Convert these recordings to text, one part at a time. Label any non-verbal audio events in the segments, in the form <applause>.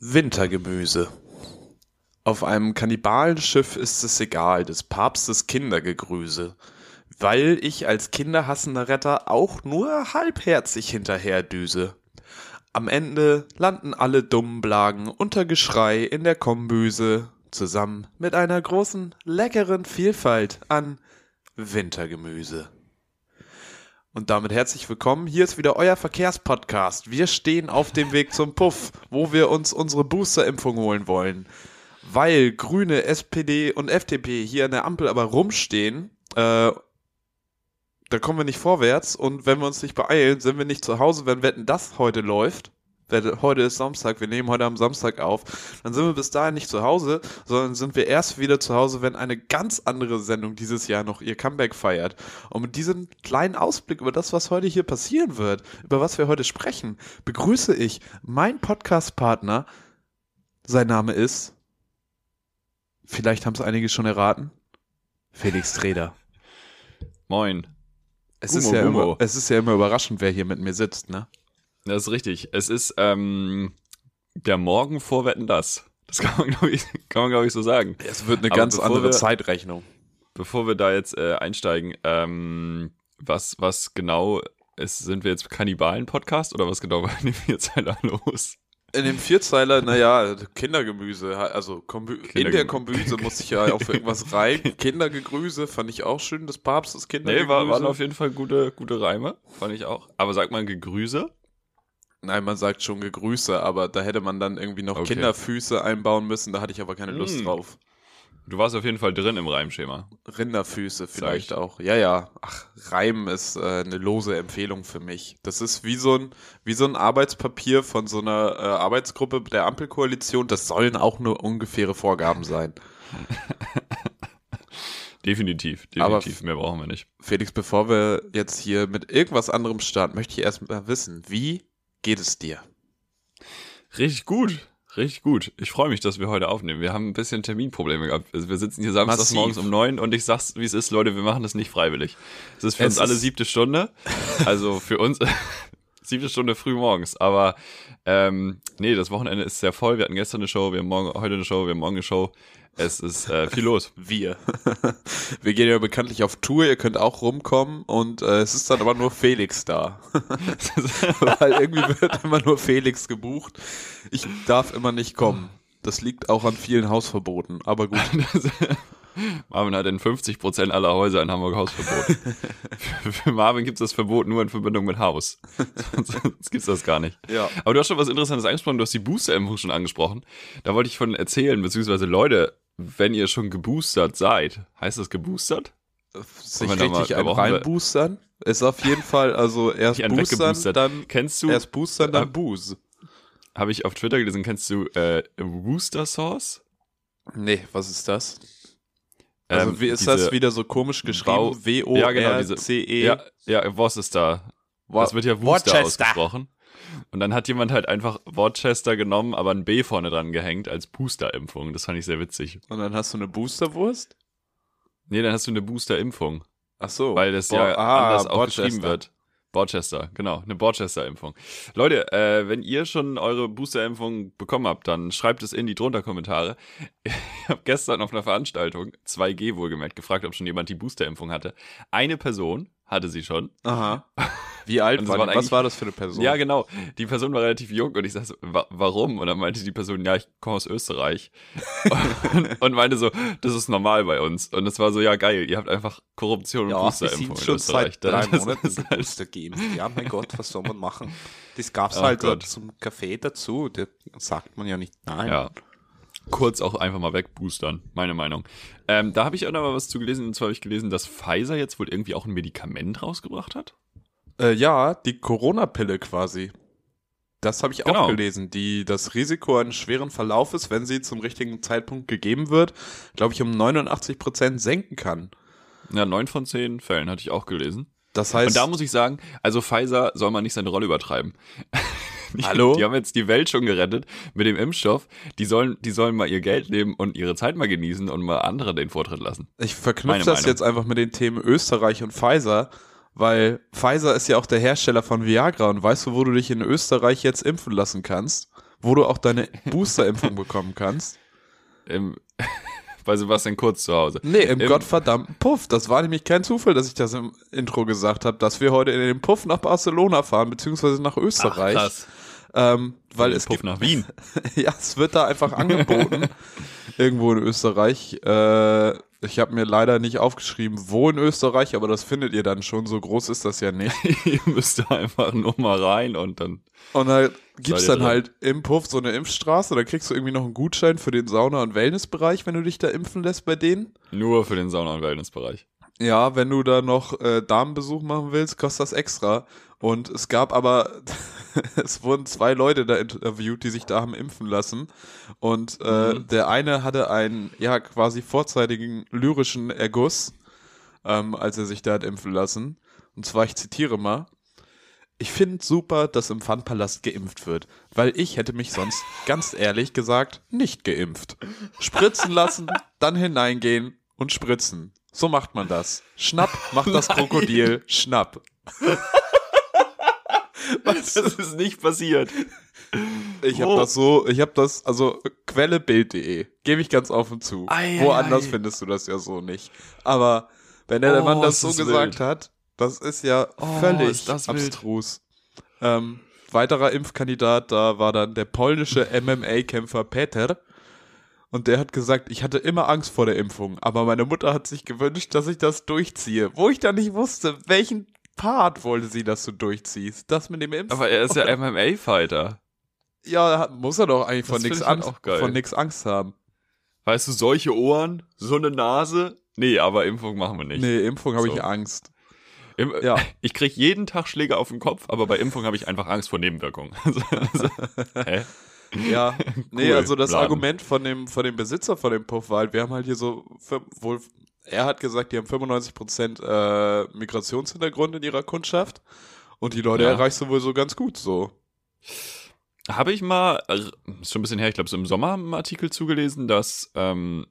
Wintergemüse. Auf einem Kannibalenschiff ist es egal, des Papstes Kindergegrüße, weil ich als kinderhassender Retter auch nur halbherzig hinterherdüse. Am Ende landen alle dummen Blagen unter Geschrei in der Kombüse, zusammen mit einer großen, leckeren Vielfalt an Wintergemüse. Und damit herzlich willkommen. Hier ist wieder euer Verkehrspodcast. Wir stehen auf dem Weg zum Puff, wo wir uns unsere Boosterimpfung holen wollen. Weil Grüne, SPD und FDP hier an der Ampel aber rumstehen, äh, da kommen wir nicht vorwärts. Und wenn wir uns nicht beeilen, sind wir nicht zu Hause, wenn Wetten das heute läuft heute ist Samstag, wir nehmen heute am Samstag auf, dann sind wir bis dahin nicht zu Hause, sondern sind wir erst wieder zu Hause, wenn eine ganz andere Sendung dieses Jahr noch ihr Comeback feiert. Und mit diesem kleinen Ausblick über das, was heute hier passieren wird, über was wir heute sprechen, begrüße ich meinen Podcast-Partner. Sein Name ist, vielleicht haben es einige schon erraten, Felix Treder. Moin. Es ist, ja immer, es ist ja immer überraschend, wer hier mit mir sitzt, ne? Das ist richtig. Es ist ähm, der Morgen vor Wetten das. Das <laughs> kann man, glaube ich, glaub ich, so sagen. Es wird eine Aber ganz andere wir, Zeitrechnung. Bevor wir da jetzt äh, einsteigen, ähm, was, was genau ist, sind wir jetzt Kannibalen-Podcast oder was genau war in dem Vierzeiler los? In dem Vierzeiler, naja, Kindergemüse, also Kindergemüse. in der Kombüse musste ich ja auf irgendwas <laughs> reimen. Kindergegrüße fand ich auch schön, des Papstes Kindergegrüße. Nee, war, waren auf jeden Fall gute, gute Reime, fand ich auch. Aber sagt man Gegrüße? Nein, man sagt schon Gegrüße, aber da hätte man dann irgendwie noch okay. Kinderfüße einbauen müssen, da hatte ich aber keine Lust mm. drauf. Du warst auf jeden Fall drin im Reimschema. Rinderfüße vielleicht auch. Ja, ja. Ach, Reim ist äh, eine lose Empfehlung für mich. Das ist wie so ein, wie so ein Arbeitspapier von so einer äh, Arbeitsgruppe der Ampelkoalition. Das sollen auch nur ungefähre Vorgaben sein. definitiv, <laughs> definitiv. Aber Mehr brauchen wir nicht. Felix, bevor wir jetzt hier mit irgendwas anderem starten, möchte ich erst mal wissen, wie geht es dir? Richtig gut. Richtig gut. Ich freue mich, dass wir heute aufnehmen. Wir haben ein bisschen Terminprobleme gehabt. Also wir sitzen hier samstags morgens um neun und ich sag's, wie es ist, Leute, wir machen das nicht freiwillig. Es ist für es uns alle siebte Stunde. Also für uns <laughs> siebte Stunde früh morgens. Aber ähm, nee, das Wochenende ist sehr voll. Wir hatten gestern eine Show, wir haben morgen heute eine Show, wir haben morgen eine Show. Es ist äh, viel los. <laughs> Wir. <laughs> Wir gehen ja bekanntlich auf Tour, ihr könnt auch rumkommen und äh, es ist dann aber nur Felix da. <laughs> Weil irgendwie wird immer nur Felix gebucht. Ich darf immer nicht kommen. Das liegt auch an vielen Hausverboten, aber gut. Marvin hat in 50 Prozent aller Häuser in Hamburg Hausverbot. für, <laughs> für, Marvin gibt es das Verbot nur in Verbindung mit Haus. Sonst, sonst gibt es das gar nicht. Ja. Aber du hast schon was Interessantes angesprochen. Du hast die Booster-Impfung schon angesprochen. Da wollte ich von erzählen, beziehungsweise Leute, wenn ihr schon geboostert seid, heißt das geboostert? Sich richtig ein reinboostern? Ist auf jeden Fall, also <laughs> erst boostern, dann, kennst du, erst boostern, dann äh, Booze. Habe ich auf Twitter gelesen, kennst du äh, Booster Sauce? Nee, was ist das? Also ähm, wie ist das wieder so komisch geschrieben? W-O-R-C-E? Ja, ja, ja, was ist da? Das wird ja Worcester ausgesprochen. Und dann hat jemand halt einfach Worcester genommen, aber ein B vorne dran gehängt als Booster-Impfung. Das fand ich sehr witzig. Und dann hast du eine Boosterwurst? Nee, dann hast du eine Booster-Impfung. Ach so. Weil das Bo ja ah, anders auch Worcester. geschrieben wird. Borchester, genau, eine Borchester-Impfung. Leute, äh, wenn ihr schon eure Booster-Impfung bekommen habt, dann schreibt es in die drunter Kommentare. Ich habe gestern auf einer Veranstaltung, 2G wohlgemerkt, gefragt, ob schon jemand die Booster-Impfung hatte. Eine Person hatte sie schon. Aha. <laughs> Wie alt war die? Was war das für eine Person? Ja, genau. Die Person war relativ jung und ich sagte, wa warum? Und dann meinte die Person, ja, ich komme aus Österreich. <laughs> und, und, meinte so, das ist normal bei uns. Und es war so, ja, geil, ihr habt einfach Korruption und ja, Boosterimpfung in schon Österreich. Seit drei Monaten halt Booster geben. Ja, mein <laughs> Gott, was soll man machen? Das gab's oh halt Gott. zum Kaffee dazu. Da sagt man ja nicht nein. Ja kurz auch einfach mal wegboostern, meine Meinung. Ähm, da habe ich auch noch mal was zu gelesen, und zwar habe ich gelesen, dass Pfizer jetzt wohl irgendwie auch ein Medikament rausgebracht hat. Äh, ja, die Corona-Pille quasi. Das habe ich genau. auch gelesen, die das Risiko eines schweren Verlaufes, wenn sie zum richtigen Zeitpunkt gegeben wird, glaube ich, um 89 Prozent senken kann. Ja, neun von zehn Fällen hatte ich auch gelesen. Das heißt. Und da muss ich sagen, also Pfizer soll man nicht seine Rolle übertreiben. <laughs> Die, Hallo? Die haben jetzt die Welt schon gerettet mit dem Impfstoff. Die sollen, die sollen mal ihr Geld nehmen und ihre Zeit mal genießen und mal andere den Vortritt lassen. Ich verknüpfe das Meinung. jetzt einfach mit den Themen Österreich und Pfizer, weil Pfizer ist ja auch der Hersteller von Viagra und weißt du, wo du dich in Österreich jetzt impfen lassen kannst? wo du auch deine <laughs> Boosterimpfung bekommen kannst. Im, <laughs> bei Sebastian Kurz zu Hause. Nee, im, Im gottverdammten Puff. Das war nämlich kein Zufall, dass ich das im Intro gesagt habe, dass wir heute in den Puff nach Barcelona fahren, beziehungsweise nach Österreich. Ach, krass. Ähm, weil es Puff gibt, nach Wien. <laughs> ja, es wird da einfach angeboten. irgendwo in Österreich. Äh, ich habe mir leider nicht aufgeschrieben, wo in Österreich, aber das findet ihr dann schon. So groß ist das ja nicht. <laughs> ihr müsst da einfach nur mal rein und dann. Und da gibt's dann drin. halt im Puff so eine Impfstraße. Da kriegst du irgendwie noch einen Gutschein für den Sauna- und Wellnessbereich, wenn du dich da impfen lässt bei denen. Nur für den Sauna- und Wellnessbereich. Ja, wenn du da noch äh, Damenbesuch machen willst, kostet das extra. Und es gab aber, <laughs> es wurden zwei Leute da interviewt, die sich da haben impfen lassen. Und äh, mhm. der eine hatte einen, ja, quasi vorzeitigen lyrischen Erguss, ähm, als er sich da hat impfen lassen. Und zwar, ich zitiere mal, ich finde super, dass im Funpalast geimpft wird, weil ich hätte mich sonst, ganz ehrlich gesagt, nicht geimpft. Spritzen lassen, dann hineingehen und spritzen. So macht man das. Schnapp macht das Krokodil, schnapp. Was? Das ist nicht passiert. Ich habe das so, ich habe das, also Quelle Bild.de, gebe ich ganz offen zu. Ei, Woanders ei. findest du das ja so nicht. Aber wenn der, oh, Mann das so gesagt wild. hat, das ist ja oh, völlig ist abstrus. Ähm, weiterer Impfkandidat, da war dann der polnische MMA-Kämpfer Peter. Und der hat gesagt, ich hatte immer Angst vor der Impfung, aber meine Mutter hat sich gewünscht, dass ich das durchziehe. Wo ich dann nicht wusste, welchen Part wollte sie, dass du durchziehst. Das mit dem Impfen. Aber er ist ja MMA-Fighter. Ja, muss er doch eigentlich von nichts halt Angst, von nix Angst haben. Weißt du, solche Ohren, so eine Nase? Nee, aber Impfung machen wir nicht. Nee, Impfung habe so. ich Angst. Im, ja. <laughs> Ich krieg jeden Tag Schläge auf den Kopf, aber bei Impfung habe ich einfach Angst vor Nebenwirkungen. <laughs> Also, <laughs> hä? Ja, <laughs> nee, also das Laden. Argument von dem, von dem Besitzer von dem Puff war halt, wir haben halt hier so wohl er hat gesagt, die haben 95% äh, Migrationshintergrund in ihrer Kundschaft und die Leute ja. erreichst du wohl so ganz gut so. Habe ich mal, also, ist schon ein bisschen her, ich glaube, so im Sommer einen Artikel zugelesen, dass ähm,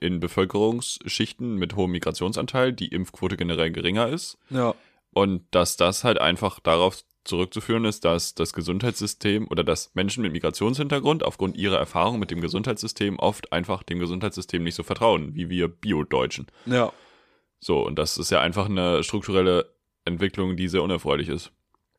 in Bevölkerungsschichten mit hohem Migrationsanteil die Impfquote generell geringer ist. Ja. Und dass das halt einfach darauf zurückzuführen ist, dass das Gesundheitssystem oder dass Menschen mit Migrationshintergrund aufgrund ihrer Erfahrung mit dem Gesundheitssystem oft einfach dem Gesundheitssystem nicht so vertrauen, wie wir Bio-Deutschen. Ja. So, und das ist ja einfach eine strukturelle Entwicklung, die sehr unerfreulich ist.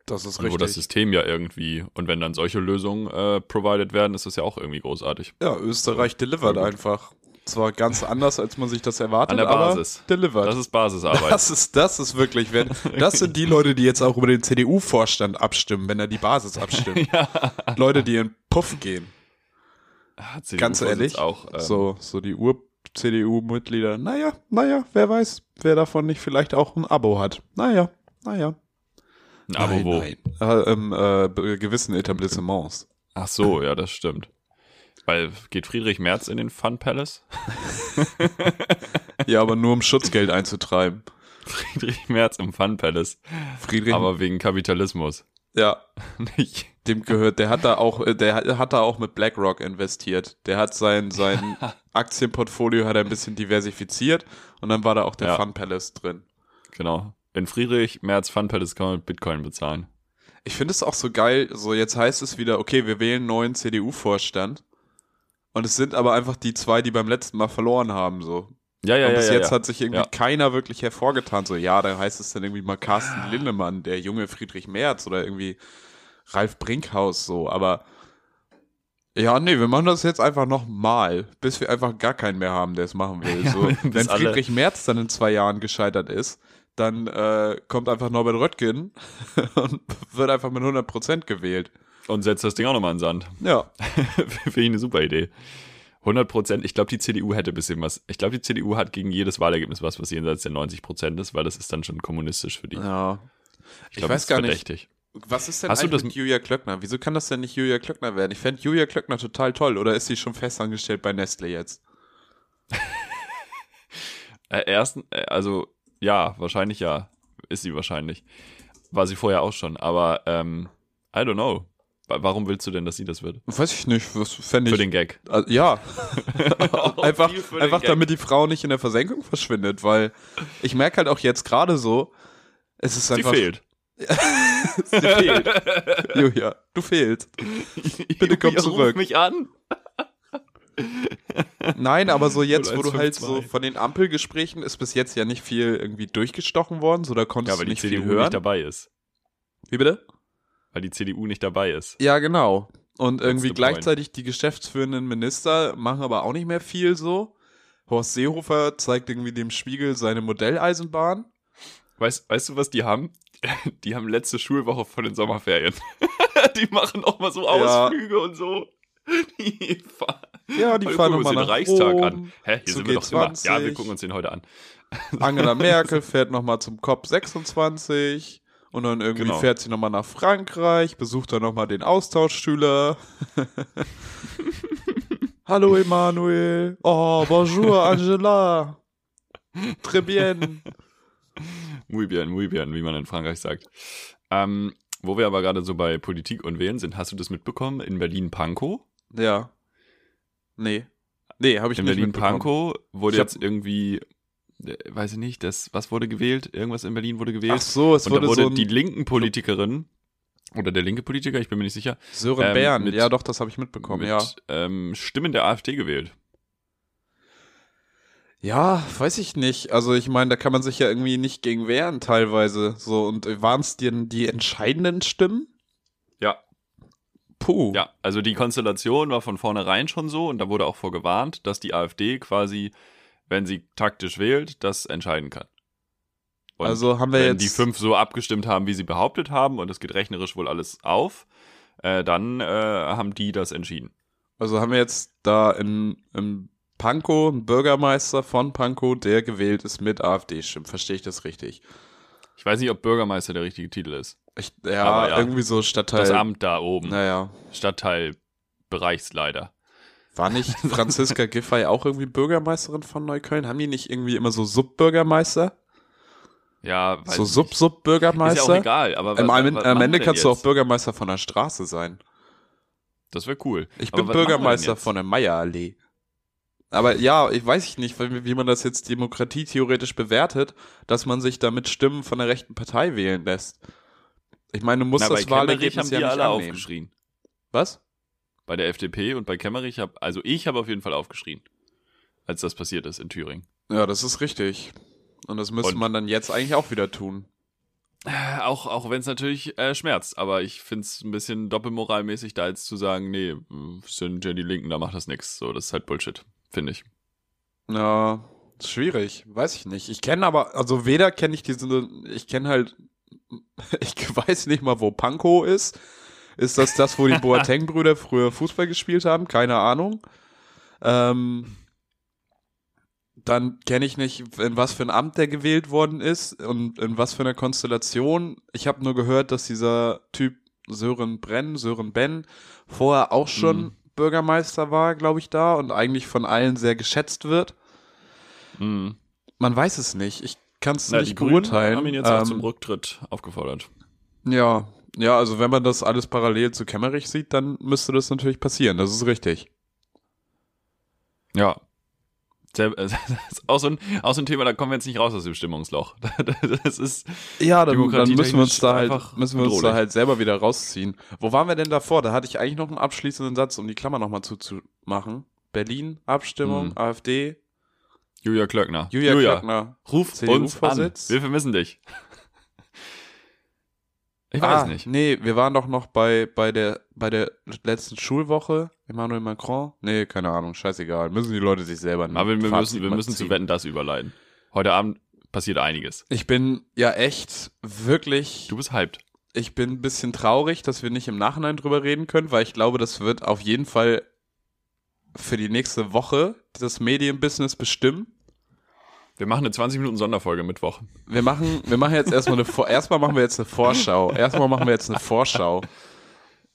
Das ist und richtig. Wo das System ja irgendwie, und wenn dann solche Lösungen äh, provided werden, ist das ja auch irgendwie großartig. Ja, Österreich delivert einfach. Zwar ganz anders, als man sich das erwartet, An der Basis. aber delivered. Das ist Basisarbeit. Das ist, das ist wirklich, wenn, das sind die Leute, die jetzt auch über den CDU-Vorstand abstimmen, wenn er die Basis abstimmt. <laughs> ja. Leute, die in Puff gehen. Ah, ganz ehrlich, auch, ähm, so, so die Ur-CDU-Mitglieder, naja, naja, wer weiß, wer davon nicht vielleicht auch ein Abo hat. Naja, naja. Ein Abo nein, wo? Nein. Äh, Im äh, gewissen Etablissements. Ach so, ja, das stimmt. Weil geht Friedrich Merz in den Fun Palace? <laughs> ja, aber nur um Schutzgeld einzutreiben. Friedrich Merz im Fun Palace. Friedrich. Aber wegen Kapitalismus. Ja. <laughs> Nicht. Dem gehört, der hat da auch, äh, der hat da auch mit BlackRock investiert. Der hat sein, sein <laughs> Aktienportfolio hat er ein bisschen diversifiziert und dann war da auch der ja. Fun Palace drin. Genau. In Friedrich Merz Fun Palace kann man mit Bitcoin bezahlen. Ich finde es auch so geil, so jetzt heißt es wieder, okay, wir wählen neuen CDU-Vorstand. Und es sind aber einfach die zwei, die beim letzten Mal verloren haben, so. Ja, ja, und bis ja, ja, jetzt ja. hat sich irgendwie keiner wirklich hervorgetan. So, ja, da heißt es dann irgendwie mal Carsten Lindemann, der junge Friedrich Merz oder irgendwie Ralf Brinkhaus, so. Aber ja, nee, wir machen das jetzt einfach nochmal, bis wir einfach gar keinen mehr haben, der es machen will. <laughs> So, wenn Friedrich Merz dann in zwei Jahren gescheitert ist, dann äh, kommt einfach Norbert Röttgen <laughs> und wird einfach mit 100% gewählt. Und setzt das Ding auch nochmal in den Sand. Ja. <laughs> Finde ich eine super Idee. 100 Prozent. Ich glaube, die CDU hätte ein bisschen was. Ich glaube, die CDU hat gegen jedes Wahlergebnis was, was jenseits der 90 Prozent ist, weil das ist dann schon kommunistisch für die. Ja. Ich, glaub, ich weiß gar verdächtig. nicht. Was ist denn Hast eigentlich mit Julia Klöckner? Wieso kann das denn nicht Julia Klöckner werden? Ich fände Julia Klöckner total toll. Oder ist sie schon festangestellt bei Nestle jetzt? <laughs> äh, ersten, äh, also ja, wahrscheinlich ja. Ist sie wahrscheinlich. War sie vorher auch schon. Aber ähm, I don't know. Warum willst du denn, dass sie das wird? Weiß ich nicht. Was fände ich. <laughs> <laughs> Für den Gag. Äh, ja. einfach einfach damit die Frau nicht in der Versenkung verschwindet, weil ich merke halt auch jetzt gerade so, es ist einfach. <laughs> Sie fehlt. Sie fehlt. Julia, du fehlst. Bitte komm Julia, zurück. Ruf mich an. Nein, aber so jetzt, wo du halt 0152. so von den Ampelgesprächen ist bis jetzt ja nicht viel irgendwie durchgestochen worden, so da Ja, konntest weil du die nicht CDU viel hören. nicht dabei ist. Wie bitte? Weil die CDU nicht dabei ist. Ja, genau. Und irgendwie gleichzeitig die geschäftsführenden Minister machen aber auch nicht mehr viel so. Horst Seehofer zeigt irgendwie dem Spiegel seine Modelleisenbahn. Weißt, weißt du, was die haben? <laughs> Die haben letzte Schulwoche vor den Sommerferien. <laughs> die machen auch mal so Ja. Ausflüge und so. Die fahren, Ja, die fahren nochmal nach den Reichstag Rom. an. Hä, hier sind wir doch immer. G20. Ja, wir gucken uns den heute an. Angela <laughs> Merkel fährt nochmal zum COP26 und dann irgendwie Genau. fährt sie nochmal nach Frankreich, besucht dann nochmal den Austauschschüler. <laughs> Hallo Emanuel. Oh, bonjour Angela. Très bien. Muy bien, muy bien, wie man in Frankreich sagt. Ähm, wo wir aber gerade so bei Politik und Wählen sind, hast du das mitbekommen? In Berlin-Pankow? Ja. Nee. Nee, habe ich In nicht mitbekommen. Berlin-Pankow wurde hab- jetzt irgendwie, weiß ich nicht, das, was wurde gewählt? Irgendwas in Berlin wurde gewählt. Ach so, es und da wurde wurde so die linken Politikerin, oder der linke Politiker, ich bin mir nicht sicher, Sören ähm, Bern. mit- ja, doch, das habe ich mitbekommen, mit ja. ähm, Stimmen der AfD gewählt. Ja, weiß ich nicht. Also ich meine, da kann man sich ja irgendwie nicht gegen wehren teilweise. So, und waren es denn die entscheidenden Stimmen? Ja. Puh. Ja, also die Konstellation war von vornherein schon so und da wurde auch vorgewarnt, dass die AfD quasi, wenn sie taktisch wählt, das entscheiden kann. Und also haben wir wenn jetzt. die fünf so abgestimmt haben, wie sie behauptet haben, und es geht rechnerisch wohl alles auf, äh, dann äh, haben die das entschieden. Also haben wir jetzt da in, in Pankow einen Bürgermeister von Pankow, der gewählt ist mit AfD-Stimmen. Verstehe ich das richtig? Ich weiß nicht, ob Bürgermeister der richtige Titel ist. Ich, ja, ja. irgendwie so Stadtteil. Das Amt da oben. Naja. Stadtteilbereichsleiter. War nicht Franziska Giffey auch irgendwie Bürgermeisterin von Neukölln? Haben die nicht irgendwie immer so Subbürgermeister? Ja, weiß So. Sub-Sub-Bürgermeister? Ist ja auch egal, aber Am, was- was am Ende kannst denn du auch jetzt? Bürgermeister von der Straße sein. Das wäre cool. Ich Aber bin Bürgermeister jetzt? von der Meierallee. Aber ja, ich weiß nicht, wie man das jetzt Demokratie theoretisch bewertet, dass man sich damit Stimmen von der rechten Partei wählen lässt. Ich meine, du musst Na, das Wahlergebnis ja nicht alle annehmen. aufgeschrien. Was? Bei der FDP und bei Kemmerich hab, also ich habe auf jeden Fall aufgeschrien, als das passiert ist in Thüringen. Ja, das ist richtig. Und das müsste Und- man dann jetzt eigentlich auch wieder tun. Äh, Auch, auch wenn es natürlich äh, schmerzt, aber ich finde es ein bisschen doppelmoralmäßig, da jetzt zu sagen, nee, mh, sind ja die Linken, da macht das nix. So, das ist halt Bullshit, finde ich. Ja, ist schwierig, weiß ich nicht. Ich kenne aber, also weder kenne ich diese, ich kenne halt, <laughs> ich weiß nicht mal, wo Pankow ist. Ist das das, wo die <laughs> Boateng-Brüder früher Fußball gespielt haben? Keine Ahnung. Ähm, dann kenne ich nicht, in was für ein Amt der gewählt worden ist und in was für einer Konstellation. Ich habe nur gehört, dass dieser Typ Sören Brenn, Sören Ben, vorher auch schon Mhm. Bürgermeister war, glaube ich, da und eigentlich von allen sehr geschätzt wird. Mhm. Man weiß es nicht. Ich kann es nicht Grünen beurteilen. haben ihn jetzt auch Ähm, zum Rücktritt aufgefordert. ja, ja, also wenn man das alles parallel zu Kemmerich sieht, dann müsste das natürlich passieren. Das ist richtig. Ja. Äh, <laughs> das ist auch so, ein, auch so ein Thema, da kommen wir jetzt nicht raus aus dem Stimmungsloch. <laughs> Das ist, Ja, dann, dann müssen wir uns da halt, müssen wir uns da halt selber wieder rausziehen. Wo waren wir denn davor? Da hatte ich eigentlich noch einen abschließenden Satz, um die Klammer nochmal zuzumachen. Berlin, Abstimmung, Hm. AfD, Julia Klöckner. Julia, Klöckner. ruf uns an. Wir vermissen dich. Ich ah, weiß nicht. Nee, wir waren doch noch bei, bei, der, bei der letzten Schulwoche. Emmanuel Macron? Nee, keine Ahnung, scheißegal. Müssen die Leute sich selber Aber wir Fazit müssen, wir müssen zu. Wetten das überleiten. Heute Abend passiert einiges. Ich bin ja echt wirklich, Du bist hyped. ich bin ein bisschen traurig, dass wir nicht im Nachhinein drüber reden können, weil ich glaube, das wird auf jeden Fall für die nächste Woche das Medienbusiness bestimmen. Wir machen eine 20 Minuten Sonderfolge Mittwoch. Wir machen, wir machen jetzt erstmal eine, erstmal machen wir jetzt eine Vorschau. Erstmal machen wir jetzt eine Vorschau,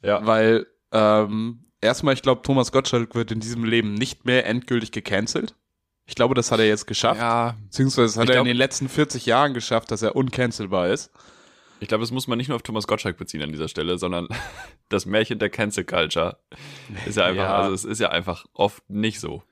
Ja. weil ähm, erstmal, ich glaube, Thomas Gottschalk wird in diesem Leben nicht mehr endgültig gecancelt. Ich glaube, das hat er jetzt geschafft. Ja, Beziehungsweise das hat Ich er glaub- in den letzten 40 Jahren geschafft, dass er uncancelbar ist. ich glaube, das muss man nicht nur auf Thomas Gottschalk beziehen an dieser Stelle, sondern <laughs> das Märchen der Cancel Culture ist ja einfach, Ja. also es ist ja einfach oft nicht so.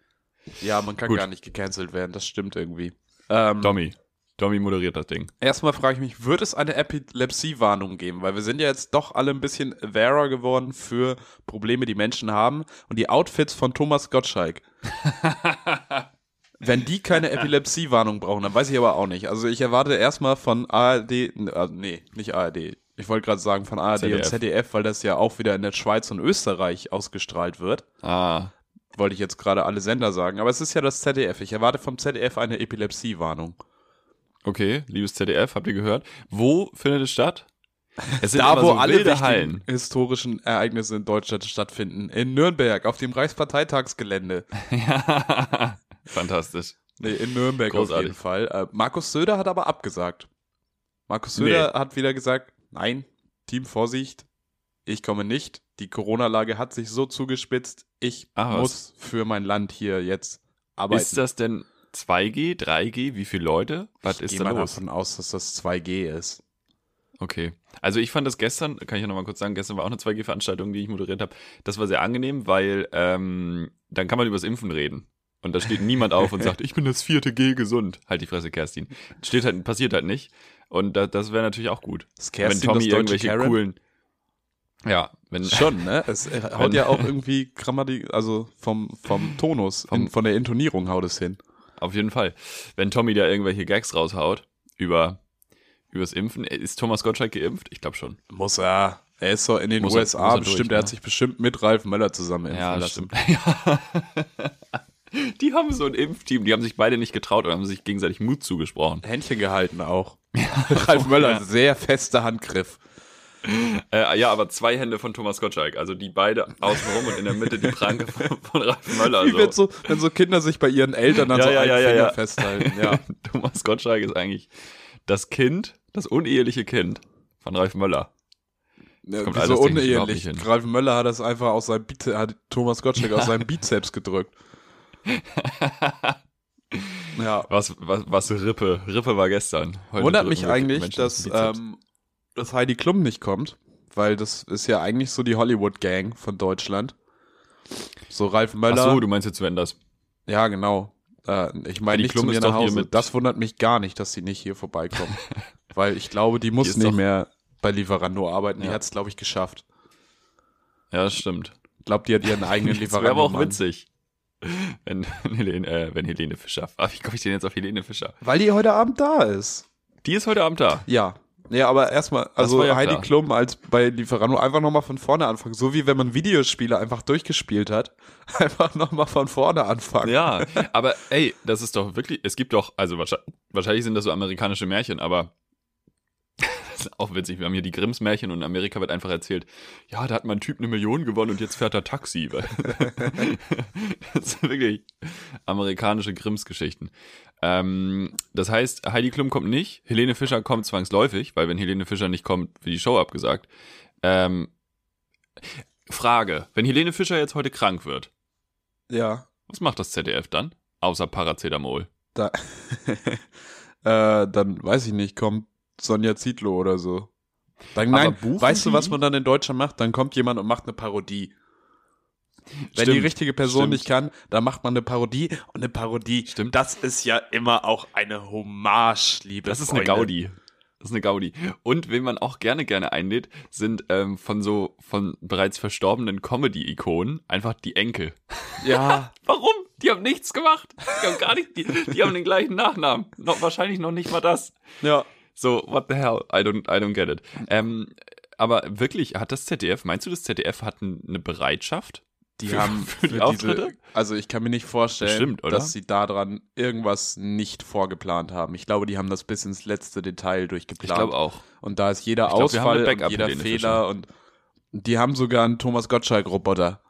Ja, man kann Gut. gar nicht gecancelt werden, das stimmt irgendwie. Ähm, Tommy, Tommy moderiert das Ding. Erstmal frage ich mich, wird es eine Epilepsie-Warnung geben? Weil wir sind ja jetzt doch alle ein bisschen aware geworden für Probleme, die Menschen haben. Und die Outfits von Thomas Gottschalk. <laughs> Wenn die keine Epilepsie-Warnung brauchen, dann weiß ich aber auch nicht. Also ich erwarte erstmal von ARD, also nee, nicht ARD. Ich wollte gerade sagen von ARD ZDF. und ZDF, weil das ja auch wieder in der Schweiz und Österreich ausgestrahlt wird. Ah. Wollte ich jetzt gerade alle Sender sagen. Aber es ist ja das ZDF. Ich erwarte vom ZDF eine Epilepsie-Warnung. Okay, liebes ZDF, habt ihr gehört? Wo findet es statt? Es sind da, wo so alle Hallen. historischen Ereignisse in Deutschland stattfinden. In Nürnberg, auf dem Reichsparteitagsgelände. <laughs> ja, fantastisch. Nee, in Nürnberg Großartig. auf jeden Fall. Äh, Markus Söder hat aber abgesagt. Markus Söder nee. hat wieder gesagt, nein, Team Vorsicht, ich komme nicht. Die Corona-Lage hat sich so zugespitzt, ich Ach, muss für mein Land hier jetzt arbeiten. Ist das denn 2G, 3G, wie viele Leute? Was ich ist da mal los? davon aus, dass das 2G ist. Okay. Also ich fand das gestern, kann ich ja nochmal kurz sagen, gestern war auch eine 2G-Veranstaltung, die ich moderiert habe. Das war sehr angenehm, weil ähm, dann kann man übers Impfen reden. Und da steht niemand auf und <laughs> sagt, ich bin das vierte G gesund. Halt die Fresse, Kerstin. Steht halt, passiert halt nicht. Und da, das wäre natürlich auch gut. Das Kerstin, wenn Tommy irgendwelche Karen? coolen. Ja, wenn schon, ne? Es <laughs> haut ja auch irgendwie Grammatik, also vom vom Tonus, vom, in, von der Intonierung haut es hin auf jeden Fall. Wenn Tommy da irgendwelche Gags raushaut über übers Impfen, ist Thomas Gottschalk geimpft? Ich glaube schon. Muss er. Er ist so in den muss USA er, bestimmt, durch, er hat sich bestimmt mit Ralf Möller zusammen impfen ja, lassen. Stimmt. <laughs> Ja. Die haben so ein Impfteam, die haben sich beide nicht getraut und haben sich gegenseitig Mut zugesprochen. Händchen gehalten auch. Ja, Ralf Möller, ja. sehr fester Handgriff. Äh, ja, aber zwei Hände von Thomas Gottschalk, also die beide außenrum und in der Mitte die Pranke von, von Ralf Möller. Wie wird so, wenn so Kinder sich bei ihren Eltern dann ja, so ja, einen ja, Finger ja. festhalten. Ja. <laughs> Thomas Gottschalk ist eigentlich das Kind, das uneheliche Kind von Ralf Möller. Ja, wieso unehelich? Ralf Möller hat das einfach aus seinem Bizeps, hat Thomas Gottschalk aus <laughs> seinem Bizeps gedrückt. <laughs> ja. Was, was, was Rippe? Rippe war gestern. Heute Wundert mich eigentlich, dass ähm, dass Heidi Klum nicht kommt, weil das ist ja eigentlich so die Hollywood-Gang von Deutschland. So Ralf Möller. Ach so, du meinst jetzt Wenders. Ja, genau. Äh, ich meine nicht Klum zu mir nach Hause. Das wundert mich gar nicht, dass sie nicht hier vorbeikommt. <laughs> weil ich glaube, die muss die nicht mehr bei Lieferando arbeiten. Ja. Die hat es, glaube ich, geschafft. Ja, das stimmt. Ich glaube, die hat ihren eigenen Lieferando. <laughs> Das wäre aber auch witzig. Wenn Helene, äh, wenn Helene Fischer. Wie komme ich denn jetzt auf Helene Fischer? Weil die heute Abend da ist. Die ist heute Abend da. Ja. Ja, aber erstmal, also ja Heidi klar. Klum als bei Lieferando einfach nochmal von vorne anfangen. So wie wenn man Videospiele einfach durchgespielt hat. <laughs> Einfach nochmal von vorne anfangen. Ja, <laughs> aber ey, das ist doch wirklich, es gibt doch, also wahrscheinlich sind das so amerikanische Märchen, aber <laughs> das ist auch witzig. Wir haben hier die Grimms Märchen und in Amerika wird einfach erzählt, ja, da hat mein Typ eine Million gewonnen und jetzt fährt er Taxi. das sind wirklich amerikanische Grimms Geschichten. Ähm, das heißt, Heidi Klum kommt nicht, Helene Fischer kommt zwangsläufig, weil wenn Helene Fischer nicht kommt, wird die Show abgesagt. Ähm, Frage, wenn Helene Fischer jetzt heute krank wird, ja. Was macht das ZDF dann? Außer Paracetamol. Da, <laughs> äh, dann weiß ich nicht, kommt Sonja Zietlow oder so. Dann, nein, weißt du, was man dann in Deutschland macht? Dann kommt jemand und macht eine Parodie. Wenn stimmt, die richtige Person stimmt. nicht kann, dann macht man eine Parodie und eine Parodie. Stimmt. Das ist ja immer auch eine Hommage, liebe Das ist Freunde. eine Gaudi. Das ist eine Gaudi. Und wen man auch gerne gerne einlädt, sind ähm, von so von bereits verstorbenen Comedy-Ikonen einfach die Enkel. Ja. <laughs> Warum? Die haben nichts gemacht. Die haben gar nicht, die, die haben den gleichen Nachnamen. Noch, wahrscheinlich noch nicht mal das. Ja. So, what the hell? I don't, I don't get it. Ähm, aber wirklich, hat das ZDF, meinst du, das ZDF hat eine Bereitschaft? Die für, haben für, für die Auftritte? Diese, also ich kann mir nicht vorstellen, Bestimmt, dass sie daran irgendwas nicht vorgeplant haben. Ich glaube, die haben das bis ins letzte Detail durchgeplant. Ich glaube auch. Und da ist jeder glaub, Ausfall und jeder Fehler und die haben sogar einen Thomas Gottschalk-Roboter.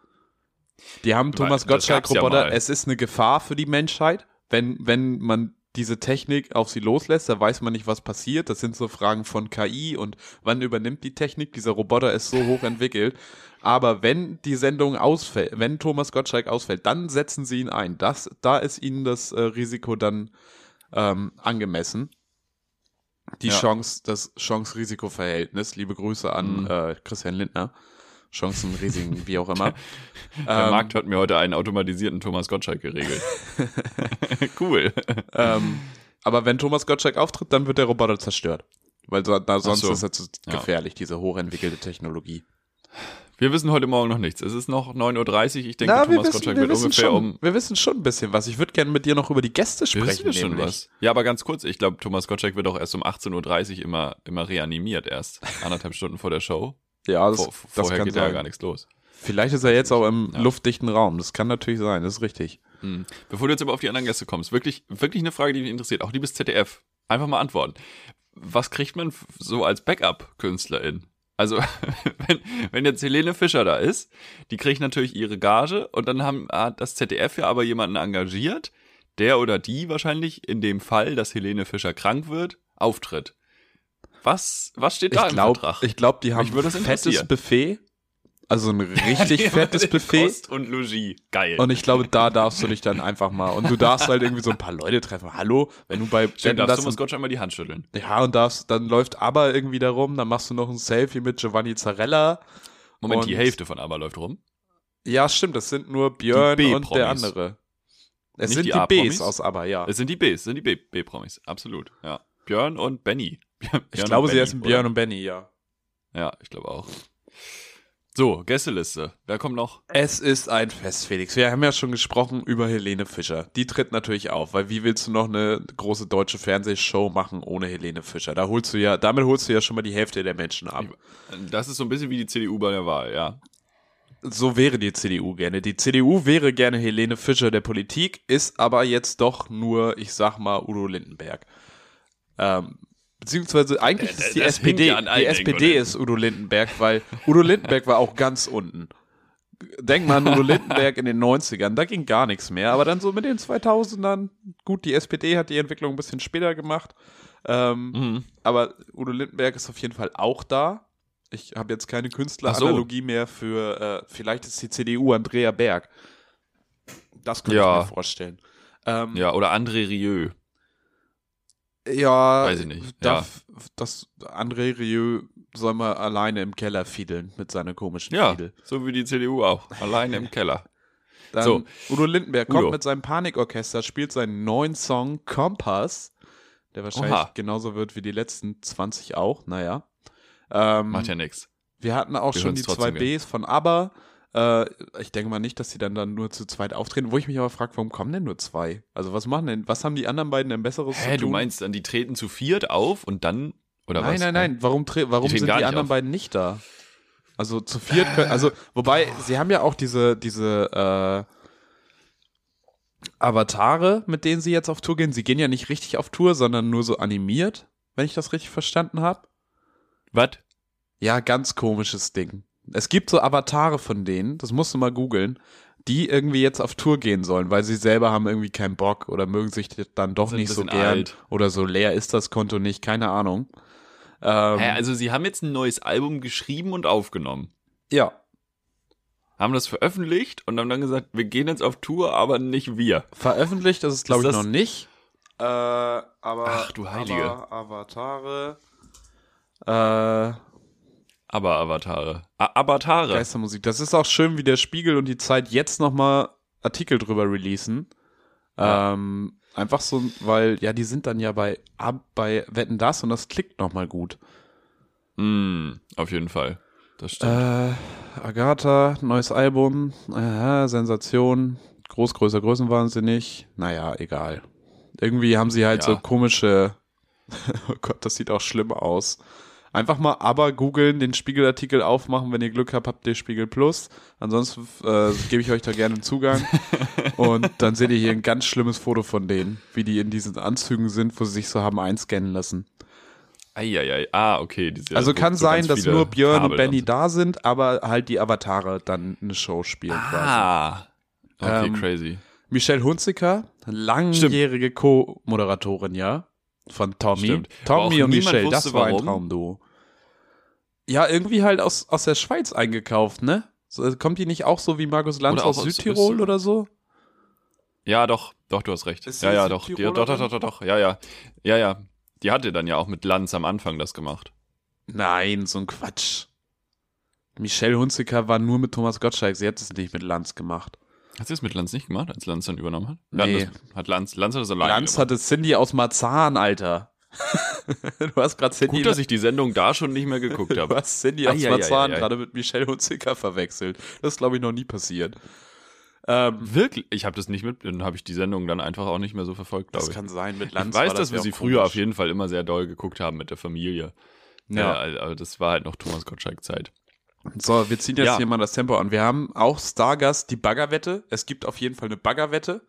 Die haben Thomas Gottschalk-Roboter. Ja es ist eine Gefahr für die Menschheit, wenn, wenn man diese Technik auf sie loslässt, da weiß man nicht, was passiert. Das sind so Fragen von KI und wann übernimmt die Technik. Dieser Roboter ist so hoch entwickelt. Aber wenn die Sendung ausfällt, wenn Thomas Gottschalk ausfällt, dann setzen sie ihn ein. Das, da ist ihnen das äh, Risiko dann ähm, angemessen. Die ja. Chance, das Chance-Risiko-Verhältnis. Liebe Grüße an mhm. äh, Christian Lindner. Chancen, Risiken, wie auch immer. <laughs> Der ähm, Markt hat mir heute einen automatisierten Thomas Gottschalk geregelt. <laughs> cool. Ähm, Aber wenn Thomas Gottschalk auftritt, dann wird der Roboter zerstört. Weil so, sonst so. ist er zu gefährlich, ja. diese hochentwickelte Technologie. Wir wissen heute Morgen noch nichts. Es ist noch 9.30 Uhr. Ich denke, Na, Thomas wissen, Gottschalk wird ungefähr schon, um. Wir wissen schon ein bisschen was. Ich würde gerne mit dir noch über die Gäste sprechen. Wissen wir schon was. Ja, aber ganz kurz. Ich glaube, Thomas Gottschalk wird auch erst um 18.30 Uhr immer, immer reanimiert erst. Anderthalb Stunden vor der Show. Ja, das, vor, das vorher kann geht sein. ja gar nichts los. Vielleicht ist er jetzt auch im ja. luftdichten Raum. Das kann natürlich sein. Das ist richtig. Mhm. Bevor du jetzt aber auf die anderen Gäste kommst, wirklich, wirklich eine Frage, die mich interessiert. Auch liebes ZDF. Einfach mal antworten. Was kriegt man so als Backup-Künstlerin? Also, <laughs> wenn, wenn jetzt Helene Fischer da ist, die kriegt natürlich ihre Gage und dann haben, hat das ZDF ja aber jemanden engagiert, der oder die wahrscheinlich in dem Fall, dass Helene Fischer krank wird, auftritt. Was, was steht da ich glaub, im Vertrag? Ich glaube, die haben ein fettes Buffet also ein <laughs> richtig fettes Buffet. Kost und Logis. Geil. Und ich glaube, da darfst du dich dann einfach mal. Und du darfst halt irgendwie so ein paar Leute treffen. Hallo, wenn du bei. Stimmt, darfst Thomas Gottsch einmal die Hand schütteln. Ja, und darfst, dann läuft Aber irgendwie da rum, dann machst du noch ein Selfie mit Giovanni Zarella. Moment, die Hälfte von Aber läuft rum? Ja, stimmt, das sind nur Björn und der andere. Es Nicht sind die, die Bs aus Aber, ja. Es sind die Bs, sind die B-Promis, absolut, ja. Björn und Benny. <laughs> Björn ich glaube, sie heißen Björn und Benny, ja. Ja, ich glaube auch. So, Gästeliste. Wer kommt noch? Es ist ein Fest, Felix. Wir haben ja schon gesprochen über Helene Fischer. Die tritt natürlich auf, weil wie willst du noch eine große deutsche Fernsehshow machen ohne Helene Fischer? Da holst du ja, damit holst du ja schon mal die Hälfte der Menschen ab. Das ist so ein bisschen wie die CDU bei der Wahl, ja. So wäre die CDU gerne. Die CDU wäre gerne Helene Fischer der Politik, ist aber jetzt doch nur, ich sag mal, Udo Lindenberg. Ähm, Beziehungsweise eigentlich äh, ist die das SPD, ja die SPD ist Udo Lindenberg, weil Udo Lindenberg war auch ganz unten. Denk mal an Udo Lindenberg in den 90ern, da ging gar nichts mehr, aber dann so mit den 2000ern, gut, die SPD hat die Entwicklung ein bisschen später gemacht, ähm, mhm. aber Udo Lindenberg ist auf jeden Fall auch da. Ich habe jetzt keine Künstleranalogie so. mehr für, äh, vielleicht ist die CDU Andrea Berg. Das könnte ja. ich mir vorstellen. Ähm, ja, oder André Rieu. Ja, weiß ich nicht. Darf, ja. Das André Rieu soll mal alleine im Keller fiedeln mit seiner komischen ja, Fiedel. so wie die CDU auch. Alleine im Keller. <laughs> Dann so. Udo Lindenberg Udo. kommt mit seinem Panikorchester, spielt seinen neuen Song Kompass, der wahrscheinlich Oha. genauso wird wie die letzten 20 auch, naja. Ähm, Macht ja nichts. Wir hatten auch wir schon die zwei Bs von ABBA. Äh, ich denke mal nicht, dass die dann, dann nur zu zweit auftreten. Wo ich mich aber frage, warum kommen denn nur zwei? Also was machen denn, was haben die anderen beiden denn Besseres Hä, zu tun? du meinst dann, die treten zu viert auf und dann, oder nein, was? Nein, nein, nein, warum, warum die sind die anderen auf. beiden nicht da? Also zu viert können, also, wobei, sie haben ja auch diese, diese, äh, Avatare, mit denen sie jetzt auf Tour gehen. Sie gehen ja nicht richtig auf Tour, sondern nur so animiert, wenn ich das richtig verstanden habe. Was? Ja, ganz komisches Ding. Es gibt so Avatare von denen, das musst du mal googeln, die irgendwie jetzt auf Tour gehen sollen, weil sie selber haben irgendwie keinen Bock oder mögen sich dann doch nicht so gern alt. oder so leer ist das Konto nicht, keine Ahnung. Ähm, Hä, also sie haben jetzt ein neues Album geschrieben und aufgenommen. Ja. Haben das veröffentlicht und haben dann gesagt, wir gehen jetzt auf Tour, aber nicht wir. Veröffentlicht das ist glaube ich noch nicht. Äh, aber Ach du Heilige. Aber Avatare. Äh, aber Avatare. A Avatare. Geistermusik. Das ist auch schön, wie der Spiegel und die Zeit jetzt nochmal Artikel drüber releasen. Ja. Ähm, einfach so, weil, ja, die sind dann ja bei, bei Wetten das und das klickt nochmal gut. Mm, auf jeden Fall. Das stimmt. Äh, Agatha, neues Album, äh, Sensation, groß, größer, größenwahnsinnig. Naja, egal. Irgendwie haben sie halt ja. so komische, <laughs> oh Gott, das sieht auch schlimm aus. Einfach mal aber googeln, den Spiegelartikel aufmachen. Wenn ihr Glück habt, habt ihr Spiegel Plus. Ansonsten äh, gebe ich euch da gerne Zugang. <laughs> Und dann seht ihr hier ein ganz schlimmes Foto von denen, wie die in diesen Anzügen sind, wo sie sich so haben einscannen lassen. Eieiei, ah, okay. Also kann so sein, dass nur Björn und Benny da sind, aber halt die Avatare dann eine Show spielen ah, quasi. Okay, ähm, crazy. Michelle Hunziker, langjährige Co-Moderatorin, ja von Tommy. Stimmt. Tommy und Michelle, das war warum. ein Traum, du. Ja, irgendwie halt aus, aus der Schweiz eingekauft, ne? So, kommt die nicht auch so wie Markus Lanz aus, aus Südtirol oder so? Ja, doch, doch, du hast recht. Ist ja, ja, doch, die, doch, doch, doch, doch, doch, ja, ja. Ja, ja. Die hatte dann ja auch mit Lanz am Anfang das gemacht. Nein, so ein Quatsch. Michelle Hunziker war nur mit Thomas Gottschalk, sie hat es nicht mit Lanz gemacht. Hat sie es mit Lanz nicht gemacht, als Lanz dann übernommen hat? Nee. Das, hat Lanz, Lanz hat das alleine Lanz hatte Cindy aus Marzahn, Alter. <laughs> du hast gerade Cindy. Gut, dass ich die Sendung da schon nicht mehr geguckt du habe. hast Cindy aus Marzahn gerade mit Michelle Hunziker verwechselt. Das ist, glaube ich, noch nie passiert. Ähm, Wirklich? Ich habe das nicht mit, dann habe ich die Sendung dann einfach auch nicht mehr so verfolgt, das glaube ich. kann sein, mit Lanz Ich weiß, war dass wir sie früher komisch. auf jeden Fall immer sehr doll geguckt haben mit der Familie. Ja. Äh, aber das war halt noch Thomas Gottschalk-Zeit. So, wir ziehen jetzt Ja. hier mal das Tempo an. Wir haben auch Stargast die Baggerwette. Es gibt auf jeden Fall eine Baggerwette.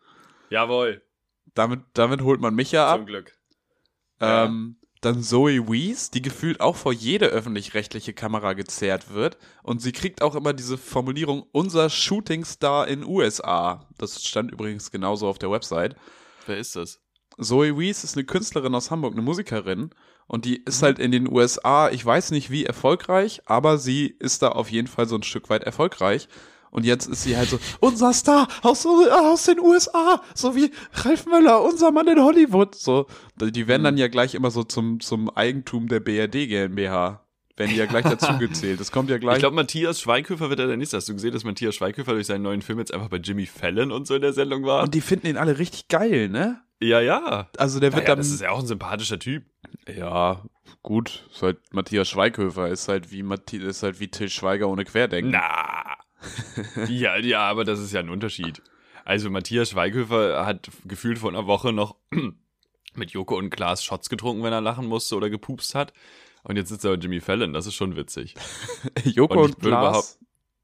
Jawohl, Damit, damit holt man mich ja ab. zum Glück. Ja. Ähm, dann Zoe Wees, die gefühlt auch vor jede öffentlich-rechtliche Kamera gezerrt wird. Und sie kriegt auch immer diese Formulierung, unser Shootingstar in USA. Das stand übrigens genauso auf der Website. Wer ist das? Zoe Wees ist eine Künstlerin aus Hamburg, eine Musikerin. Und die ist Mhm. halt in den USA, ich weiß nicht wie erfolgreich, aber sie ist da auf jeden Fall so ein Stück weit erfolgreich. Und jetzt ist sie halt so, <laughs> unser Star aus, aus den USA, so wie Ralf Möller, unser Mann in Hollywood. So, die werden Mhm. dann ja gleich immer so zum, zum Eigentum der BRD GmbH. Werden die ja gleich dazugezählt. Das kommt ja gleich. Ich glaube, Matthias Schweighöfer wird ja der nächste. Hast du gesehen, dass Matthias Schweighöfer durch seinen neuen Film jetzt einfach bei Jimmy Fallon und so in der Sendung war? und die finden ihn alle richtig geil, ne? ja, ja. Also der wird Naja, dann. das ist ja auch ein sympathischer Typ. Ja, gut. Ist halt Matthias Schweighöfer, ist halt wie Mathi ist halt wie Till Schweiger ohne Querdenken. Na. <laughs> ja, ja, aber das ist ja ein Unterschied. Also Matthias Schweighöfer hat gefühlt vor einer Woche noch <clears throat> mit Joko und Klaas Shots getrunken, wenn er lachen musste oder gepupst hat. Und jetzt sitzt er bei Jimmy Fallon, das ist schon witzig. <laughs> Joko Und und, Klaas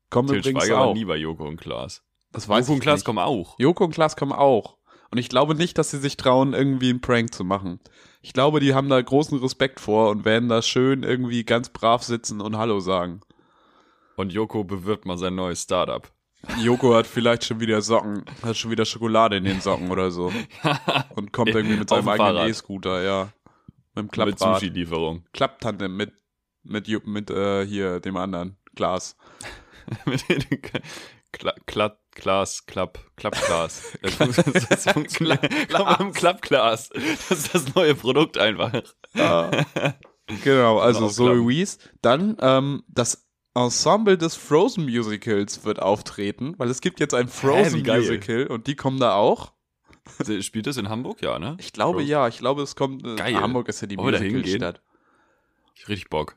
kommen Till übrigens Schweiger war auch. nie bei Joko und Klaas. Das weiß Joko und Klaas nicht. kommen auch. Joko und Klaas kommen auch. Und ich glaube nicht, dass sie sich trauen, irgendwie einen Prank zu machen. Ich glaube, die haben da großen Respekt vor und werden da schön irgendwie ganz brav sitzen und Hallo sagen. Und Joko bewirbt mal sein neues Startup. Joko hat vielleicht schon wieder Socken, hat schon wieder Schokolade in den Socken oder so. <laughs> Und kommt irgendwie mit seinem eigenen. E-Scooter, ja. Mit dem Mit Klapprad. Sushi-Lieferung. Klapptandem mit, mit, mit äh, hier dem anderen Glas. <laughs> Mit Kla Kla Glas, Klapp. <laughs> Das, fun- das funktioniert. Mit dem Klappglas. Das ist das neue Produkt einfach. Ja. genau, <laughs> also. Zoe Wees. Dann ähm, das Ensemble des Frozen Musicals wird auftreten, weil es gibt jetzt ein Frozen geil. Musical und die kommen da auch. Spielt das in Hamburg? Ja, ne? Ich glaube Frozen. ja, ich glaube es kommt. Äh, Geil. Hamburg ist ja die? Musicalstadt. Ich richtig Bock.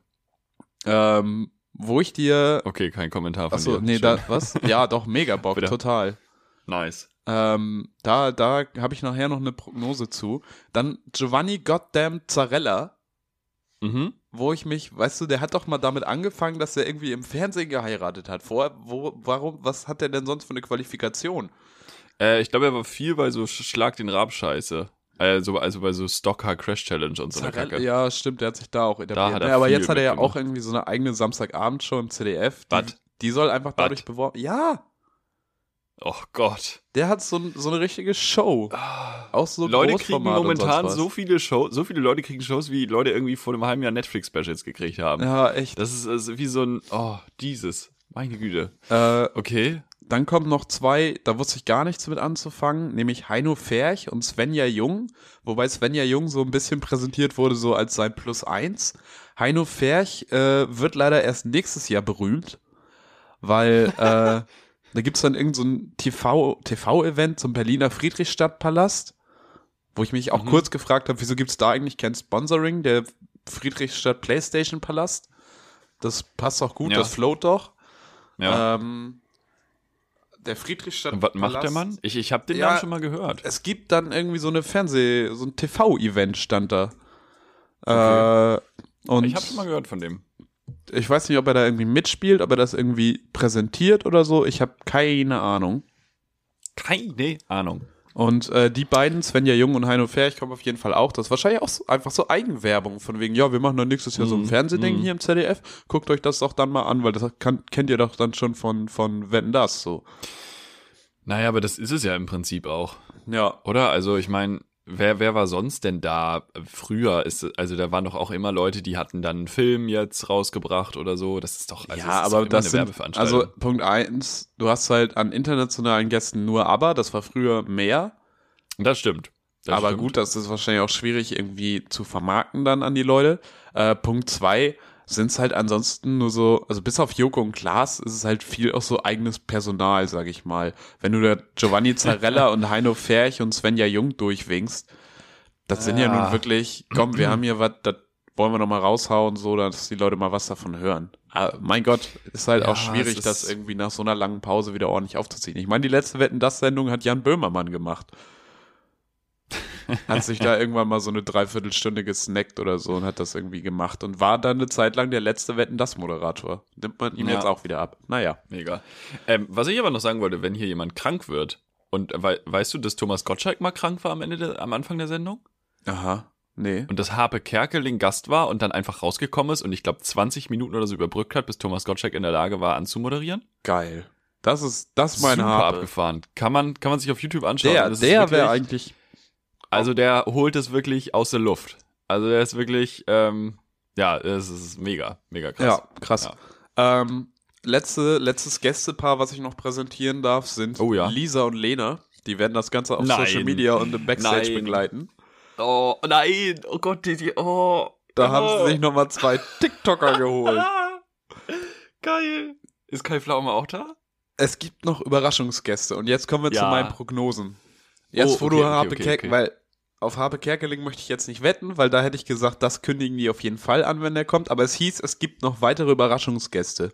Ähm, wo ich dir. Okay, kein Kommentar von Achso, dir. nee, Schön. da, was? <laughs> Ja, doch, mega Bock, total. Nice. Ähm, da da habe ich nachher noch eine Prognose zu. Dann Giovanni Goddamn Zarella, Mhm. wo ich mich, weißt du, der hat doch mal damit angefangen, dass er irgendwie im Fernsehen geheiratet hat. Vorher, wo, warum, was hat der denn sonst für eine Qualifikation? Äh, ich glaube, er war viel bei so Sch- Schlag den Rab Scheiße. Also, also bei so Stocker Crash Challenge und so eine Zarella, Kacke. ja, stimmt, der hat sich da auch etabliert. hat er Ne, aber jetzt hat er ja auch irgendwie so eine eigene Samstagabendshow im CDF. Die, Was? die soll einfach dadurch beworben. Ja, Oh Gott. der hat so, so eine richtige Show. Auch so Leute kriegen momentan so viele Shows, so viele Leute kriegen Shows, wie Leute irgendwie vor einem halben Jahr Netflix-Specials gekriegt haben. Ja, echt. Das ist also wie so ein, oh, dieses. Meine Güte. Äh, Okay. Dann kommen noch zwei, da wusste ich gar nichts mit anzufangen, nämlich Heino Ferch und Svenja Jung, wobei Svenja Jung so ein bisschen präsentiert wurde, so als sein Plus eins. Heino Ferch äh, wird leider erst nächstes Jahr berühmt, weil äh, <laughs> da gibt's dann irgend so ein TV TV-Event zum Berliner Friedrichstadtpalast, wo ich mich auch Mhm. kurz gefragt habe, wieso gibt's da eigentlich kein Sponsoring, der Friedrichstadt Playstation Palast? Das passt auch gut, Ja. das float doch. Ja. Ähm, der Friedrichstadt. Und was macht der Palast- Mann? Ich, ich habe den Ja, Namen schon mal gehört. Es gibt dann irgendwie so eine Fernseh-, so ein TV-Event stand da. Okay. Äh, und Ich habe schon mal gehört von dem. ich weiß nicht, ob er da irgendwie mitspielt, ob er das irgendwie präsentiert oder so. Ich habe keine Ahnung. Keine Ahnung. Und äh, die beiden, Svenja Jung und Heino Ferch, kommen auf jeden Fall auch. Das ist wahrscheinlich auch so, einfach so Eigenwerbung von wegen, ja, wir machen dann nächstes Jahr so ein Mhm, Fernsehding mhm. hier im ZDF. Guckt euch das doch dann mal an, weil das kann, kennt ihr doch dann schon von, von Wenn das so. Naja, aber das ist es ja im Prinzip auch. Ja. Oder? Also ich meine, wer, wer war sonst denn da? Früher ist, also da waren doch auch immer Leute, die hatten dann einen Film jetzt rausgebracht oder so. Das ist doch, also ja, das aber das eine sind, Werbeveranstaltung. also Punkt eins, du hast halt an internationalen Gästen nur Aber, das war früher mehr. das stimmt. Das aber stimmt. gut, das ist wahrscheinlich auch schwierig irgendwie zu vermarkten dann an die Leute. Äh, Punkt zwei, sind es halt ansonsten nur so, also bis auf Joko und Klaas ist es halt viel auch so eigenes Personal, sag ich mal. Wenn du da Giovanni <laughs> Zarella und Heino Ferch und Svenja Jung durchwinkst, das sind ja, ja nun wirklich, komm, wir haben hier was, das wollen wir noch mal raushauen, so, dass die Leute mal was davon hören. Aber mein Gott, ist halt ja, auch schwierig, das irgendwie nach so einer langen Pause wieder ordentlich aufzuziehen. Ich meine, die letzte Wetten, das Sendung hat Jan Böhmermann gemacht hat sich da irgendwann mal so eine Dreiviertelstunde gesnackt oder so und hat das irgendwie gemacht und war dann eine Zeit lang der letzte Wetten das Moderator. Nimmt man ihm ja. jetzt auch wieder ab. Naja. Mega. Ähm, was ich aber noch sagen wollte, wenn hier jemand krank wird und we weißt du, dass Thomas Gottschalk mal krank war am Ende der, am Anfang der Sendung? Aha. Nee. Und dass Harpe Kerkeling Gast war und dann einfach rausgekommen ist und ich glaube 20 Minuten oder so überbrückt hat, bis Thomas Gottschalk in der Lage war anzumoderieren. Geil. Das ist, das ist Super Harpe. abgefahren. Kann man, kann man sich auf YouTube anschauen. Der, der wäre eigentlich also der holt es wirklich aus der Luft. Also der ist wirklich, ähm, ja, es ist mega, mega krass. Ja, krass. Ja. Ähm, letzte, letztes Gästepaar, was ich noch präsentieren darf, sind oh, ja. Lisa und Lena. Die werden das Ganze auf nein. Social Media und im Backstage nein. begleiten. Oh, nein, oh Gott, die, die oh. Da oh. haben sie sich nochmal zwei <laughs> TikToker geholt. <laughs> Geil. Ist Kai Pflaume auch da? Es gibt noch Überraschungsgäste und jetzt kommen wir ja. zu meinen Prognosen. Jetzt, oh, wo okay, du Harpe okay, okay, weil auf Harpe Kerkeling möchte ich jetzt nicht wetten, weil da hätte ich gesagt, das kündigen die auf jeden Fall an, wenn der kommt. Aber es hieß, es gibt noch weitere Überraschungsgäste.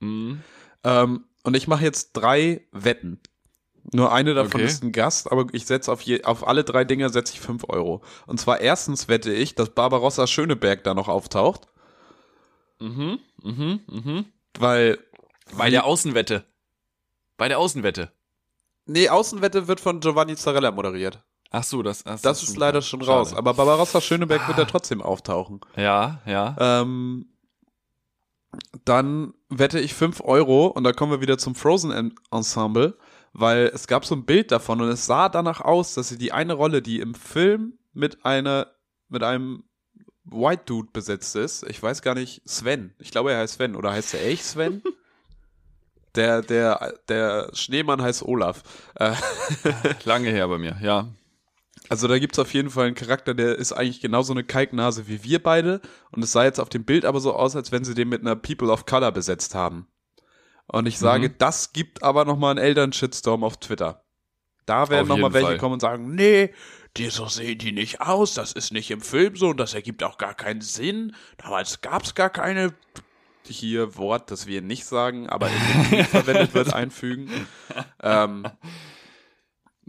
Mhm. Ähm, und ich mache jetzt drei Wetten. Nur eine davon okay. ist ein Gast, aber ich setze auf, auf alle drei Dinger setze ich fünf Euro. Und zwar erstens wette ich, dass Barbarossa Schöneberg da noch auftaucht. Mhm, mhm, mhm. Weil. Bei der Außenwette. Bei der Außenwette. Nee, Außenwette wird von Giovanni Zarella moderiert. Ach so, das, das, das ist leider schon schade. raus. Aber Barbarossa Schöneberg ah. wird ja trotzdem auftauchen. Ja, ja. Ähm, dann wette ich 5 Euro und da kommen wir wieder zum Frozen Ensemble, weil es gab so ein Bild davon und es sah danach aus, dass sie die eine Rolle, die im Film mit einer, mit einem White Dude besetzt ist, ich weiß gar nicht, Sven. Ich glaube, er heißt Sven oder heißt er echt Sven? <laughs> Der, der, der Schneemann heißt Olaf. Äh, Lange her bei mir, ja. Also da gibt's auf jeden Fall einen Charakter, der ist eigentlich genauso eine Kalknase wie wir beide. Und es sah jetzt auf dem Bild aber so aus, als wenn sie den mit einer People of Color besetzt haben. Und ich sage, mhm. das gibt aber nochmal einen Eltern-Shitstorm auf Twitter. Da werden nochmal welche Fall. kommen und sagen, nee, die so sehen die nicht aus, das ist nicht im Film so und das ergibt auch gar keinen Sinn. Damals gab's gar keine hier Wort, das wir nicht sagen, aber in den verwendet wird, <laughs> einfügen. Ähm,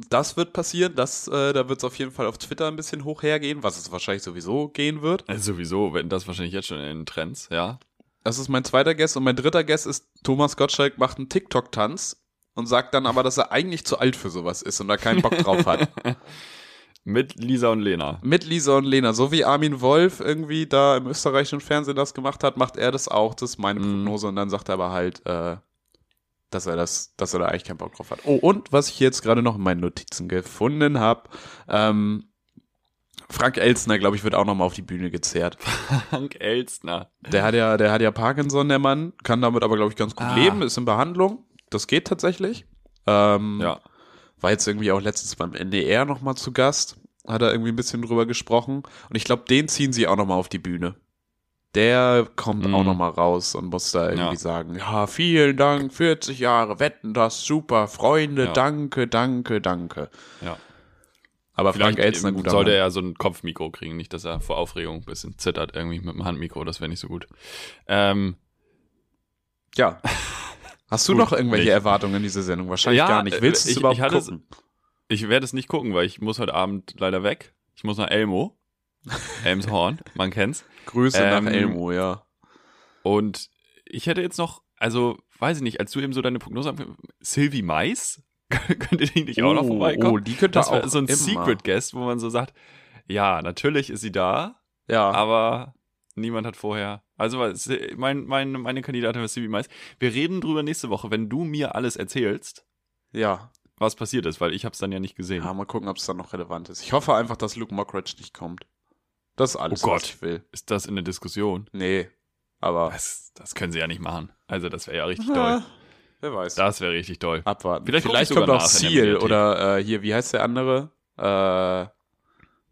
das wird passieren, das, äh, da wird es auf jeden Fall auf Twitter ein bisschen hoch hergehen, was es wahrscheinlich sowieso gehen wird. Also sowieso, wenn das wahrscheinlich jetzt schon in den Trends, ja. Das ist mein zweiter Guess und mein dritter Guess ist, Thomas Gottschalk macht einen TikTok-Tanz und sagt dann aber, dass er eigentlich zu alt für sowas ist und da keinen Bock drauf hat. <laughs> Mit Lisa und Lena. Mit Lisa und Lena. So wie Armin Wolf irgendwie da im österreichischen Fernsehen das gemacht hat, macht er das auch. Das ist meine mhm. Prognose. Mm. Und dann sagt er aber halt, äh, dass er das, dass er da eigentlich keinen Bock drauf hat. Oh, und was ich jetzt gerade noch in meinen Notizen gefunden habe, ähm, Frank Elstner, glaube ich, wird auch nochmal auf die Bühne gezerrt. <laughs> Frank Elstner. Der hat ja, der hat ja Parkinson, der Mann, kann damit aber, glaube ich, ganz gut ah. leben, ist in Behandlung. Das geht tatsächlich. Ähm, ja. War jetzt irgendwie auch letztens beim NDR nochmal zu Gast, hat er irgendwie ein bisschen drüber gesprochen. Und ich glaube, den ziehen sie auch nochmal auf die Bühne der kommt mm. auch mhm. noch mal raus und muss da irgendwie ja. sagen, ja, vielen Dank, 40 Jahre, wetten das, super, Freunde, ja. danke, danke, danke. Ja. Aber Vielleicht Frank Elstner guter Sollte er so ein Kopfmikro kriegen, nicht, dass er vor Aufregung ein bisschen zittert irgendwie mit dem Handmikro, das wäre nicht so gut. Ähm, ja. Hast du gut, noch irgendwelche nicht. Erwartungen in diese Sendung? Wahrscheinlich ja, gar nicht. Willst du es überhaupt ich gucken? Es, ich werde es nicht gucken, weil ich muss heute Abend leider weg. Ich muss nach Elmo. Elmshorn, man kennt's. Grüße ähm, nach Elmo, ja. Und ich hätte jetzt noch, also, weiß ich nicht, als du eben so deine Prognose hast, Sylvie Mais, <laughs> könnte die nicht auch noch oh, vorbeikommen? Oh, die könnte das auch so ein immer. Secret Guest, wo man so sagt, ja, natürlich ist sie da, ja. aber niemand hat vorher. Also mein, mein, meine Kandidatin war Sylvie Mais. Wir reden drüber nächste Woche, wenn du mir alles erzählst. Ja. Was passiert ist, weil ich habe es dann ja nicht gesehen. Ja, mal gucken, ob es dann noch relevant ist. Ich hoffe einfach, dass Luke Mockridge nicht kommt. Das ist alles, oh Gott. was ich will. Ist das in der Diskussion? Nee, aber. Das, das können sie ja nicht machen. Also, das wäre ja richtig toll. Wer weiß. Das wäre richtig toll. Abwarten. Vielleicht, Vielleicht kommt auch Seal oder äh, hier, wie heißt der andere? Äh,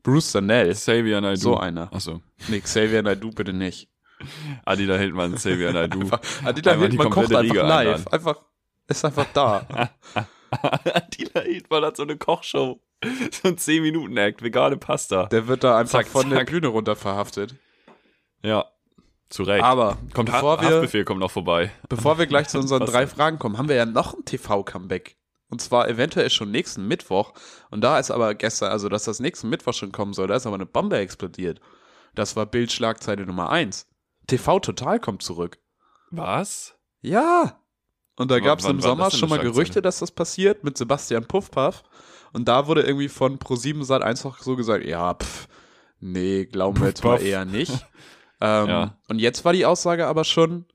Bruce Danell. Xavier Naidoo. So einer. Achso. Nee, Xavier Naidoo bitte nicht. <laughs> Adila Hildmann, Xavier Naidu. Einfach, Adila Hildmann kocht einfach Riege live. Einfach, ist einfach da. <laughs> Adila Hildmann hat so eine Kochshow. <laughs> So ein 10-Minuten-Act, vegane Pasta. Der wird da einfach zack, von zack. der Bühne runter verhaftet. Ja, zu Recht. Aber kommt bevor ha wir, Haftbefehl kommt noch vorbei. Bevor wir gleich zu unseren drei Fragen kommen, haben wir ja noch ein TV-Comeback. Und zwar eventuell schon nächsten Mittwoch. Und da ist aber gestern, also dass das nächsten Mittwoch schon kommen soll, da ist aber eine Bombe explodiert. Das war Bildschlagzeile Nummer eins. TV Total kommt zurück. Was? Ja. Und da gab es im Sommer schon mal Gerüchte, dass das passiert mit Sebastian Puffpaff. Und da wurde irgendwie von Pro7 Sat einfach so gesagt, ja, pff, nee, glauben wir jetzt mal eher nicht. <laughs> ähm, ja. Und jetzt war die Aussage aber schon,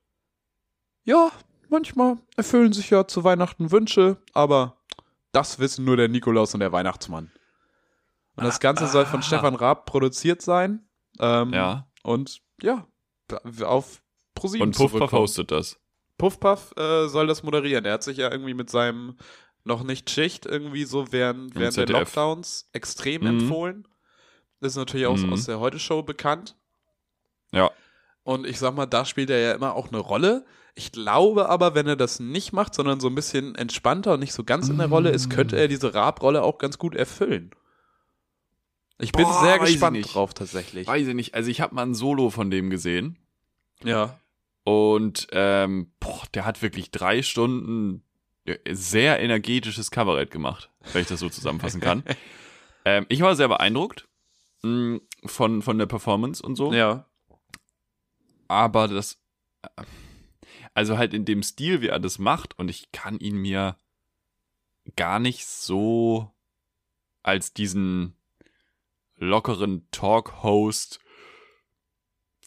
ja, manchmal erfüllen sich ja zu Weihnachten Wünsche, aber das wissen nur der Nikolaus und der Weihnachtsmann. Und das Ganze soll von ah. Stefan Raab produziert sein. Ähm, ja. Und ja, auf ProSieben Und Puffpuff hostet das. Puffpuff äh, soll das moderieren. Er hat sich ja irgendwie mit seinem noch nicht Schicht irgendwie so während, während der Lockdowns extrem mhm. empfohlen. Das ist natürlich auch mhm. aus der Heute-Show bekannt. Ja. Und ich sag mal, da spielt er ja immer auch eine Rolle. Ich glaube aber, wenn er das nicht macht, sondern so ein bisschen entspannter und nicht so ganz in der Rolle ist, könnte er diese Raab-Rolle auch ganz gut erfüllen. Ich bin Boah, sehr gespannt drauf tatsächlich. Weiß ich nicht. Also ich habe mal ein Solo von dem gesehen. Ja. Und ähm, boah, der hat wirklich drei Stunden sehr energetisches Kabarett gemacht, wenn ich das so zusammenfassen kann. <laughs> ähm, ich war sehr beeindruckt mh, mm, von, von der Performance und so. Ja. Aber das, äh, also halt in dem Stil, wie er das macht, und ich kann ihn mir gar nicht so als diesen lockeren Talk-Host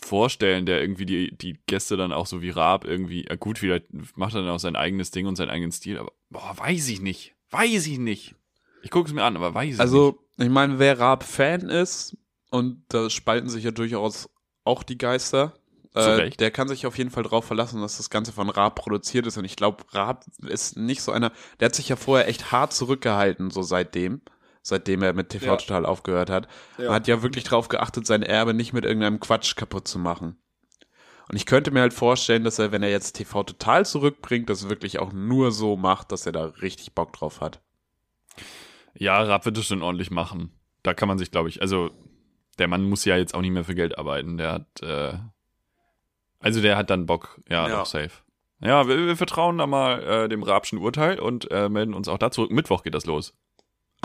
vorstellen, der irgendwie die, die Gäste dann auch so wie Raab irgendwie, ja gut, vielleicht macht er dann auch sein eigenes Ding und seinen eigenen Stil, aber boah, weiß ich nicht. Weiß ich nicht. Ich gucke es mir an, aber weiß also, nicht. Also, ich meine, wer Raab-Fan ist, und da spalten sich ja durchaus auch die Geister, äh, der kann sich auf jeden Fall drauf verlassen, dass das Ganze von Raab produziert ist. Und ich glaube, Raab ist nicht so einer, der hat sich ja vorher echt hart zurückgehalten, so seitdem, seitdem er mit TV ja. Total aufgehört hat. Ja. hat ja wirklich drauf geachtet, sein Erbe nicht mit irgendeinem Quatsch kaputt zu machen. Und ich könnte mir halt vorstellen, dass er, wenn er jetzt TV Total zurückbringt, das wirklich auch nur so macht, dass er da richtig Bock drauf hat. Ja, Raab wird es schon ordentlich machen. Da kann man sich, glaube ich, also der Mann muss ja jetzt auch nicht mehr für Geld arbeiten. Der hat, äh, also der hat dann Bock, ja, ja. doch safe. Ja, wir, wir vertrauen da mal äh, dem Rabschen Urteil und äh, melden uns auch da zurück. Mittwoch geht das los.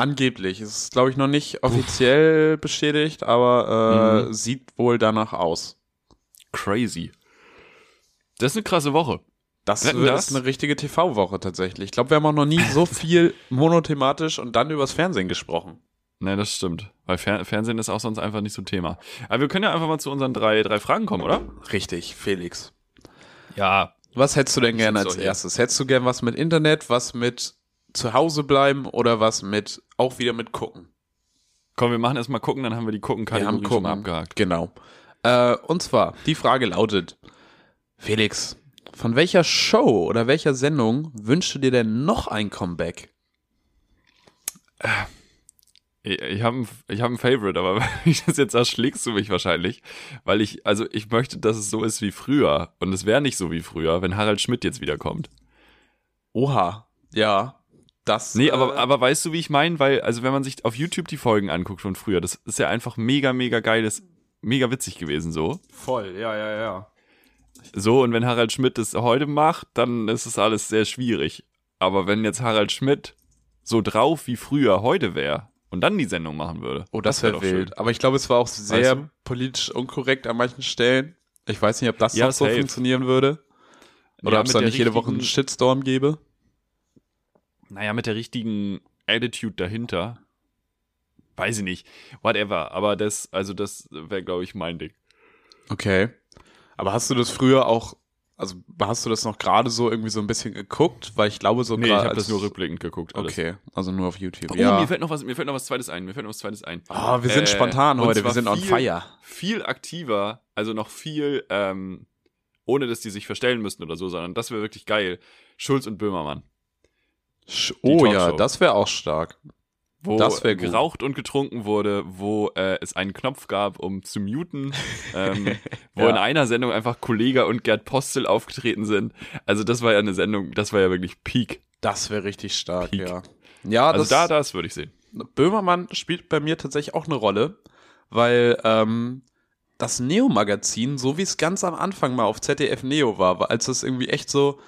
Angeblich. Es ist, glaube ich, noch nicht offiziell Uff. bestätigt, aber äh, mhm. sieht wohl danach aus. Crazy. Das ist eine krasse Woche. Das Wetten ist das? eine richtige TV-Woche tatsächlich. Ich glaube, wir haben auch noch nie so viel <laughs> monothematisch und dann übers Fernsehen gesprochen. Nee, das stimmt. Weil Fer Fernsehen ist auch sonst einfach nicht so Thema. Aber wir können ja einfach mal zu unseren drei, drei Fragen kommen, oder? Richtig, Felix. Ja. Was hättest du denn gerne als erstes? Hättest du gern was mit Internet, was mit zu Hause bleiben oder was mit, auch wieder mit gucken? Komm, wir machen erstmal gucken, dann haben wir die Gucken-Kategorie schon abgehakt. Genau. Äh, und zwar, die Frage lautet, Felix, von welcher Show oder welcher Sendung wünschst du dir denn noch ein Comeback? Äh ich habe ich hab ein Favorite, aber <laughs> wenn ich das jetzt erschlägst du mich wahrscheinlich, weil ich, also ich möchte, dass es so ist wie früher. Und es wäre nicht so wie früher, wenn Harald Schmidt jetzt wiederkommt. Oha, ja. Das, nee, aber, äh, aber weißt du, wie ich meine? Weil, also wenn man sich auf YouTube die Folgen anguckt von früher, das ist ja einfach mega, mega geiles, mega witzig gewesen so. Voll, ja, ja, ja. So, und wenn Harald Schmidt das heute macht, dann ist es alles sehr schwierig. Aber wenn jetzt Harald Schmidt so drauf wie früher heute wäre, und dann die Sendung machen würde. Oh, das, das wäre wär wild. Schön. Aber ich glaube, es war auch sehr weißt du? politisch unkorrekt an manchen Stellen. Ich weiß nicht, ob das ja, so funktionieren würde. Oder ja, ob es da nicht jede Woche einen Shitstorm gäbe. Naja, mit der richtigen Attitude dahinter. Weiß ich nicht. Whatever. Aber das, also das wäre, glaube ich, mein Ding. Okay. Aber hast du das früher auch also hast du das noch gerade so irgendwie so ein bisschen geguckt? Weil ich glaube so Nee, ich habe das nur rückblickend geguckt. Alles. Okay, also nur auf YouTube. Oh, ja. mir fällt noch was, mir fällt noch was zweites ein. Mir fällt noch was zweites ein. Ah, oh, wir sind äh, spontan heute, wir sind on fire. Viel aktiver, also noch viel, ähm, ohne dass die sich verstellen müssten oder so, sondern das wäre wirklich geil. Schulz und Böhmermann. Oh ja, das wäre auch stark. wo geraucht und getrunken wurde, wo äh, es einen Knopf gab, um zu muten, <laughs> ähm, wo ja. in einer Sendung einfach Kollega und Gerd Postel aufgetreten sind. Also das war ja eine Sendung, das war ja wirklich Peak. Das wäre richtig stark, Peak. ja. Ja, also das, da, das würde ich sehen. Böhmermann spielt bei mir tatsächlich auch eine Rolle, weil ähm, das Neo-Magazin, so wie es ganz am Anfang mal auf ZDF Neo war, als es irgendwie echt so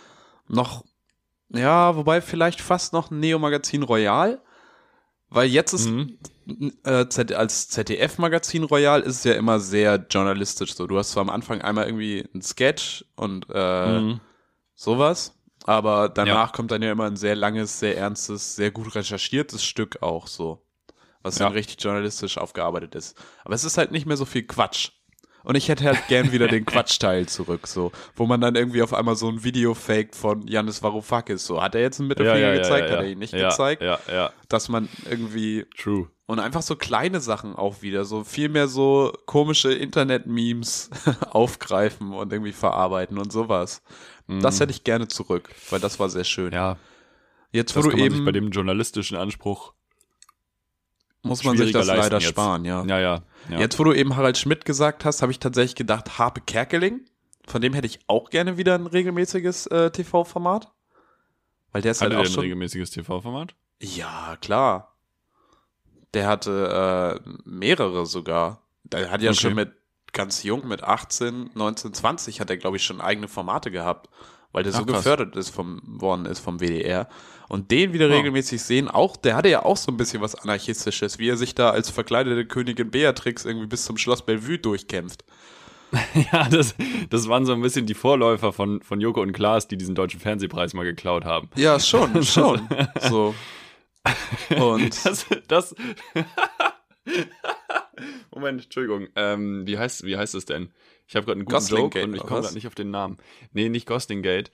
noch, ja, wobei vielleicht fast noch ein Neo-Magazin Royal, weil jetzt ist mhm. äh, als ZDF-Magazin Royal ist es ja immer sehr journalistisch so. Du hast zwar am Anfang einmal irgendwie ein Sketch und äh, mhm. sowas, aber danach ja. kommt dann ja immer ein sehr langes, sehr ernstes, sehr gut recherchiertes Stück auch so. Was ja. dann richtig journalistisch aufgearbeitet ist. Aber es ist halt nicht mehr so viel Quatsch. Und ich hätte halt gern wieder den Quatschteil zurück, so, wo man dann irgendwie auf einmal so ein Video faked von Janis Varoufakis, so, hat er jetzt einen Mittelfinger ja, ja, gezeigt, ja, hat er ihn nicht gezeigt, ja, ja. dass man irgendwie True. und einfach so kleine Sachen auch wieder, so viel mehr so komische Internet-Memes <laughs> aufgreifen und irgendwie verarbeiten und sowas. Mhm. Das hätte ich gerne zurück, weil das war sehr schön. Ja. Jetzt, wo das du eben bei dem journalistischen Anspruch muss man sich das leider jetzt. sparen, ja. ja. Ja, ja. Jetzt, wo du eben Harald Schmidt gesagt hast, habe ich tatsächlich gedacht, Harpe Kerkeling. Von dem hätte ich auch gerne wieder ein regelmäßiges äh, TV-Format. Weil der ist hatte halt auch der ein regelmäßiges TV-Format? Ja, klar. Der hatte äh, mehrere sogar. Der hat ja okay. schon mit ganz jung, mit 18, 19, 20 hat er, glaube ich, schon eigene Formate gehabt weil der Ach, so krass. gefördert ist vom, worden ist vom WDR. Und den wieder oh. regelmäßig sehen, auch, der hatte ja auch so ein bisschen was Anarchistisches, wie er sich da als verkleidete Königin Beatrix irgendwie bis zum Schloss Bellevue durchkämpft. <laughs> ja, das, das waren so ein bisschen die Vorläufer von, von Joko und Klaas, die diesen deutschen Fernsehpreis mal geklaut haben. Ja, schon, <laughs> schon. so. <laughs> Und. Das, das Moment, Entschuldigung. Ähm, wie heißt wie heißt es denn? Ich habe gerade einen guten Gosling Joke Gate, und ich komme gerade nicht auf den Namen. Nee, nicht Gosling Gate.